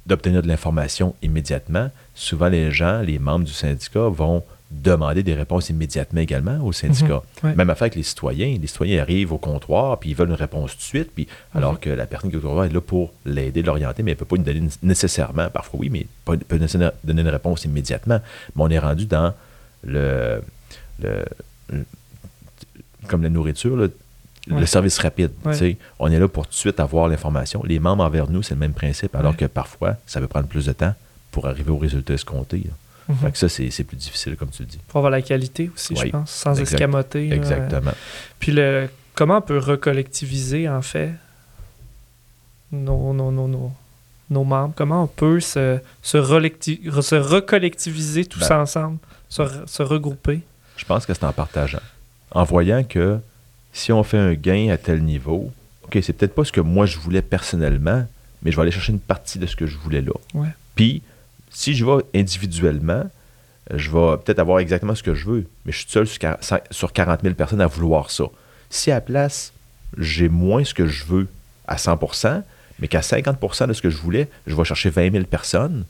S2: d'obtenir de l'information immédiatement, souvent les gens, les membres du syndicat vont demander des réponses immédiatement également au syndicat.
S1: Mhm, ouais.
S2: Même affaire avec les citoyens. Les citoyens arrivent au comptoir, puis ils veulent une réponse tout de suite, puis alors
S1: Mhm.
S2: que la personne qui est au comptoir est là pour l'aider, l'orienter, mais elle ne peut pas nous donner nécessairement, parfois oui, mais pas, peut donner une réponse immédiatement. Mais on est rendu dans le, le- le- comme la nourriture, là, le service rapide.
S1: Ouais.
S2: On est là pour tout de suite avoir l'information. Les membres envers nous, c'est le même principe, alors que parfois, ça peut prendre plus de temps pour arriver au résultat escompté. là.
S1: Mhm.
S2: Fait que ça, c'est plus difficile, comme tu le dis.
S1: Pour avoir la qualité aussi, je pense, sans
S2: exact.
S1: escamoter. là.
S2: Exactement.
S1: Puis le, comment on peut recollectiviser, en fait, nos, nos, nos, nos, nos membres? Comment on peut se, se, se recollectiviser tous
S2: Ben.
S1: ensemble, se, se regrouper?
S2: Je pense que c'est en partageant. En voyant que si on fait un gain à tel niveau, OK, c'est peut-être pas ce que moi je voulais personnellement, mais je vais aller chercher une partie de ce que je voulais là.
S1: Ouais.
S2: Puis, si je vais individuellement, je vais peut-être avoir exactement ce que je veux, mais je suis seul sur quar- sur 40 000 personnes à vouloir ça. Si à la place, j'ai moins ce que je veux à 100% mais qu'à 50% de ce que je voulais, je vais chercher 20 000 personnes,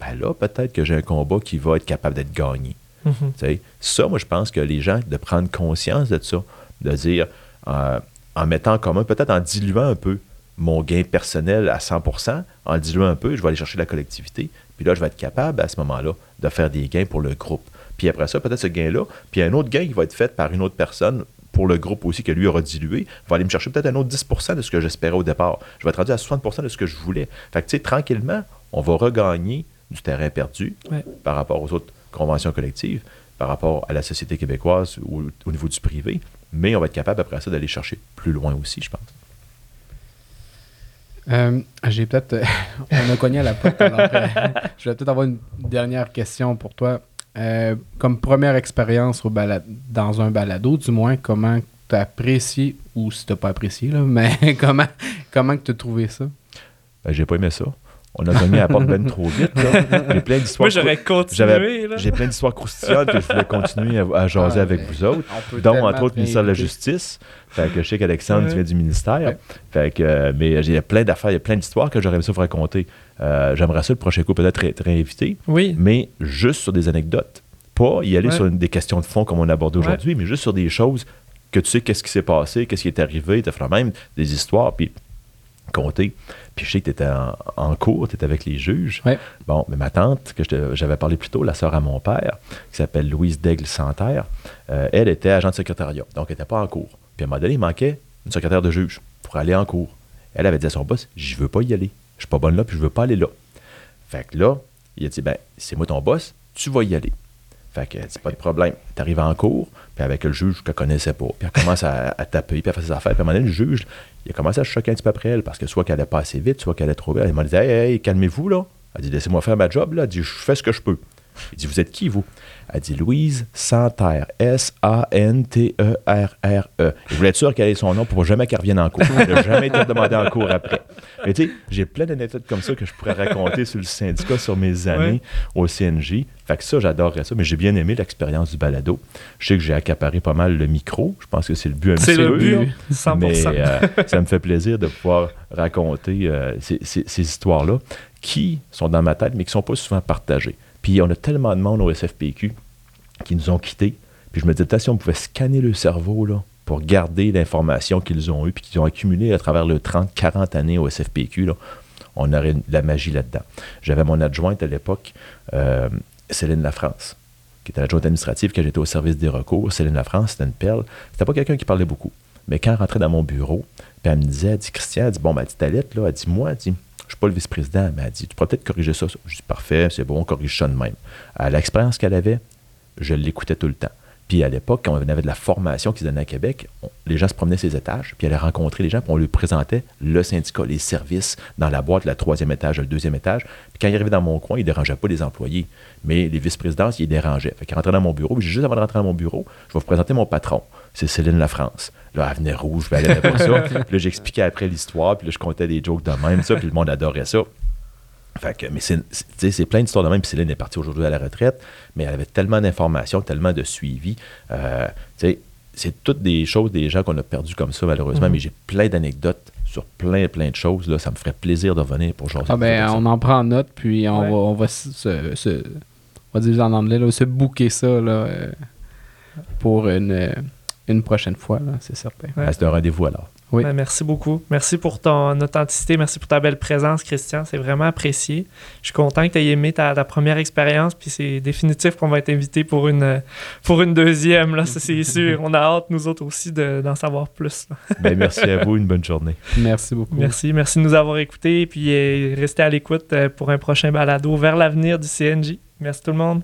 S2: ben là, peut-être que j'ai un combat qui va être capable d'être gagné.
S1: Mhm.
S2: Sais, Ça, moi, je pense que les gens, de prendre conscience de ça, de dire, euh, en mettant en commun, peut-être en diluant un peu mon gain personnel à 100% en le diluant un peu, je vais aller chercher la collectivité. Puis là, je vais être capable, à ce moment-là, de faire des gains pour le groupe. Puis après ça, peut-être ce gain-là, puis un autre gain qui va être fait par une autre personne pour le groupe aussi, que lui aura dilué, va aller me chercher peut-être un autre 10% de ce que j'espérais au départ. Je vais être rendu à 60% de ce que je voulais. Fait que, tu sais, tranquillement, on va regagner du terrain perdu
S1: Ouais.
S2: par rapport aux autres conventions collectives, par rapport à la société québécoise ou au niveau du privé, mais on va être capable après ça d'aller chercher plus loin aussi, je pense.
S3: Euh, J'ai peut-être. [laughs] on a cogné à la porte. alors, euh, [laughs] je vais peut-être avoir une dernière question pour toi. Euh, comme première expérience dans un balado, du moins, comment tu as apprécié, ou si tu pas apprécié, là, [laughs] mais comment comment tu as trouvé ça?
S2: Ben, j'ai pas aimé ça. On a cogné à la porte ben trop vite. là. J'ai plein d'histoires.
S1: Moi, j'aurais continué.
S2: j'avais-
S1: là.
S2: J'ai plein d'histoires croustillantes que je voulais continuer à, à jaser
S3: Ah,
S2: avec vous autres. Dont entre autres le ministère de la. Justice. Fait que je sais qu'Alexandre tu viens du ministère.
S3: Ouais.
S2: Fait que, euh, mais j'ai plein d'affaires, il y a plein d'histoires que j'aurais aimé ça vous raconter. Euh, J'aimerais ça le prochain coup peut-être être réinvité,
S1: Oui.
S2: mais juste sur des anecdotes. Pas y aller
S1: Ouais.
S2: sur une- des questions de fond comme on a abordé
S1: Ouais.
S2: aujourd'hui, mais juste sur des choses que tu sais qu'est-ce qui s'est passé, qu'est-ce qui est arrivé, tu as fait même des histoires, puis compter. Puis je sais que tu étais en, en cours, tu étais avec les juges.
S3: Ouais.
S2: Bon, mais ma tante, que j'avais parlé plus tôt, la sœur à mon père, qui s'appelle Louise Daigle Santerre, euh, elle était agent de secrétariat, donc elle n'était pas en cours. Puis à un moment donné, il manquait une secrétaire de juge pour aller en cours. Elle avait dit à son boss, je veux pas y aller. Je suis pas bonne là, puis je veux pas aller là. Fait que là, il a dit, ben, c'est moi ton boss, tu vas y aller. Fait que, c'est pas de problème. Tu arrives en cours, puis avec le juge qu'elle connaissait pas, puis elle commence à, taper, puis à faire ses affaires. Puis à un moment donné, le juge, il a commencé à choquer un petit peu après elle, parce que soit qu'elle allait pas assez vite, soit qu'elle allait trop vite. Elle m'a dit, hey, hey, calmez-vous, là. Elle dit, laissez-moi faire ma job, là. Elle dit, je fais ce que je peux. Il dit, vous êtes qui, vous? Elle dit, Louise Santerre, S-A-N-T-E-R-R-E. Il voulait être sûr qu'elle ait son nom pour jamais qu'elle revienne en cours. Elle n'a jamais été demandée en cours après. Mais tu sais, j'ai plein d'anecdotes comme ça que je pourrais raconter sur le syndicat, sur mes années au CNJ. Fait que ça, j'adorerais ça. Mais j'ai bien aimé l'expérience du balado. Je sais que j'ai accaparé pas mal le micro. Je pense que c'est le but
S1: C'est le but,
S2: là.
S1: 100%.
S2: Mais euh, ça me fait plaisir de pouvoir raconter euh, ces, ces- ces histoires-là qui sont dans ma tête, mais qui ne sont pas souvent partagées. Puis on a tellement de monde au SFPQ qui nous ont quittés. Puis je me disais, si on pouvait scanner le cerveau là, pour garder l'information qu'ils ont eue puis qu'ils ont accumulée à travers le 30-40 années au SFPQ, là, on aurait de la magie là-dedans. J'avais mon adjointe à l'époque, euh, Céline Lafrance, qui était l'adjointe administrative quand j'étais au service des recours. Céline Lafrance, c'était une perle. C'était pas quelqu'un qui parlait beaucoup. Mais quand elle rentrait dans mon bureau, puis elle me disait, elle dit, Christian, elle dit, bon, ben, dit, ta lettre, là, elle dit, moi, elle dit, je suis pas le vice-président, mais elle dit, tu pourrais peut-être corriger ça. Je dis, parfait, c'est bon, on corrige ça de même. À l'expérience qu'elle avait, je l'écoutais tout le temps. Puis à l'époque, quand on avait de la formation qui se donnait à Québec, les gens se promenaient ces étages, puis allaient rencontrer les gens, puis on leur présentait le syndicat, les services dans la boîte, le troisième étage, le deuxième étage. Puis quand ils arrivaient dans mon coin, ils ne dérangeaient pas les employés, mais les vice-présidences, ils les dérangeaient. Fait qu'ils rentraient dans mon bureau, puis juste avant de rentrer dans mon bureau, je vais vous présenter mon patron. C'est Céline Lafrance. Là, elle venait rouge, puis elle aimait pas ça. [laughs] Puis là, j'expliquais après l'histoire, puis là, je comptais des jokes de même, ça, puis le monde adorait ça. Fait que, mais c'est, c'est- tu sais, c'est plein d'histoires de même. Puis Céline est partie aujourd'hui à la retraite, mais elle avait tellement d'informations, tellement de suivi. Euh, tu sais, c'est toutes des choses, des gens qu'on a perdus comme ça, malheureusement,
S1: Mhm.
S2: mais j'ai plein d'anecdotes sur plein, plein de choses. Là. Ça me ferait plaisir de revenir pour jaser
S3: Ah ben, on en prend note, puis on
S1: Ouais.
S3: va, on va se, se- se- on va dire en anglais, là, se booker ça là, euh, pour une, euh, une prochaine fois, c'est certain.
S1: Ouais.
S2: Ah, c'est un rendez-vous alors.
S3: Oui.
S1: Ben, merci beaucoup. Merci pour ton authenticité. Merci pour ta belle présence, Christian. C'est vraiment apprécié. Je suis content que tu aies aimé ta, ta première expérience. Puis c'est définitif qu'on va être invité pour une, pour une deuxième. Là, ça, c'est [laughs] sûr. On a hâte, nous autres aussi, de- d'en savoir plus.
S2: Ben, merci à vous, une bonne journée.
S3: Merci beaucoup.
S1: Merci. Merci de nous avoir écoutés. Puis euh, restez à l'écoute euh, pour un prochain balado vers l'avenir du CNJ. Merci tout le monde.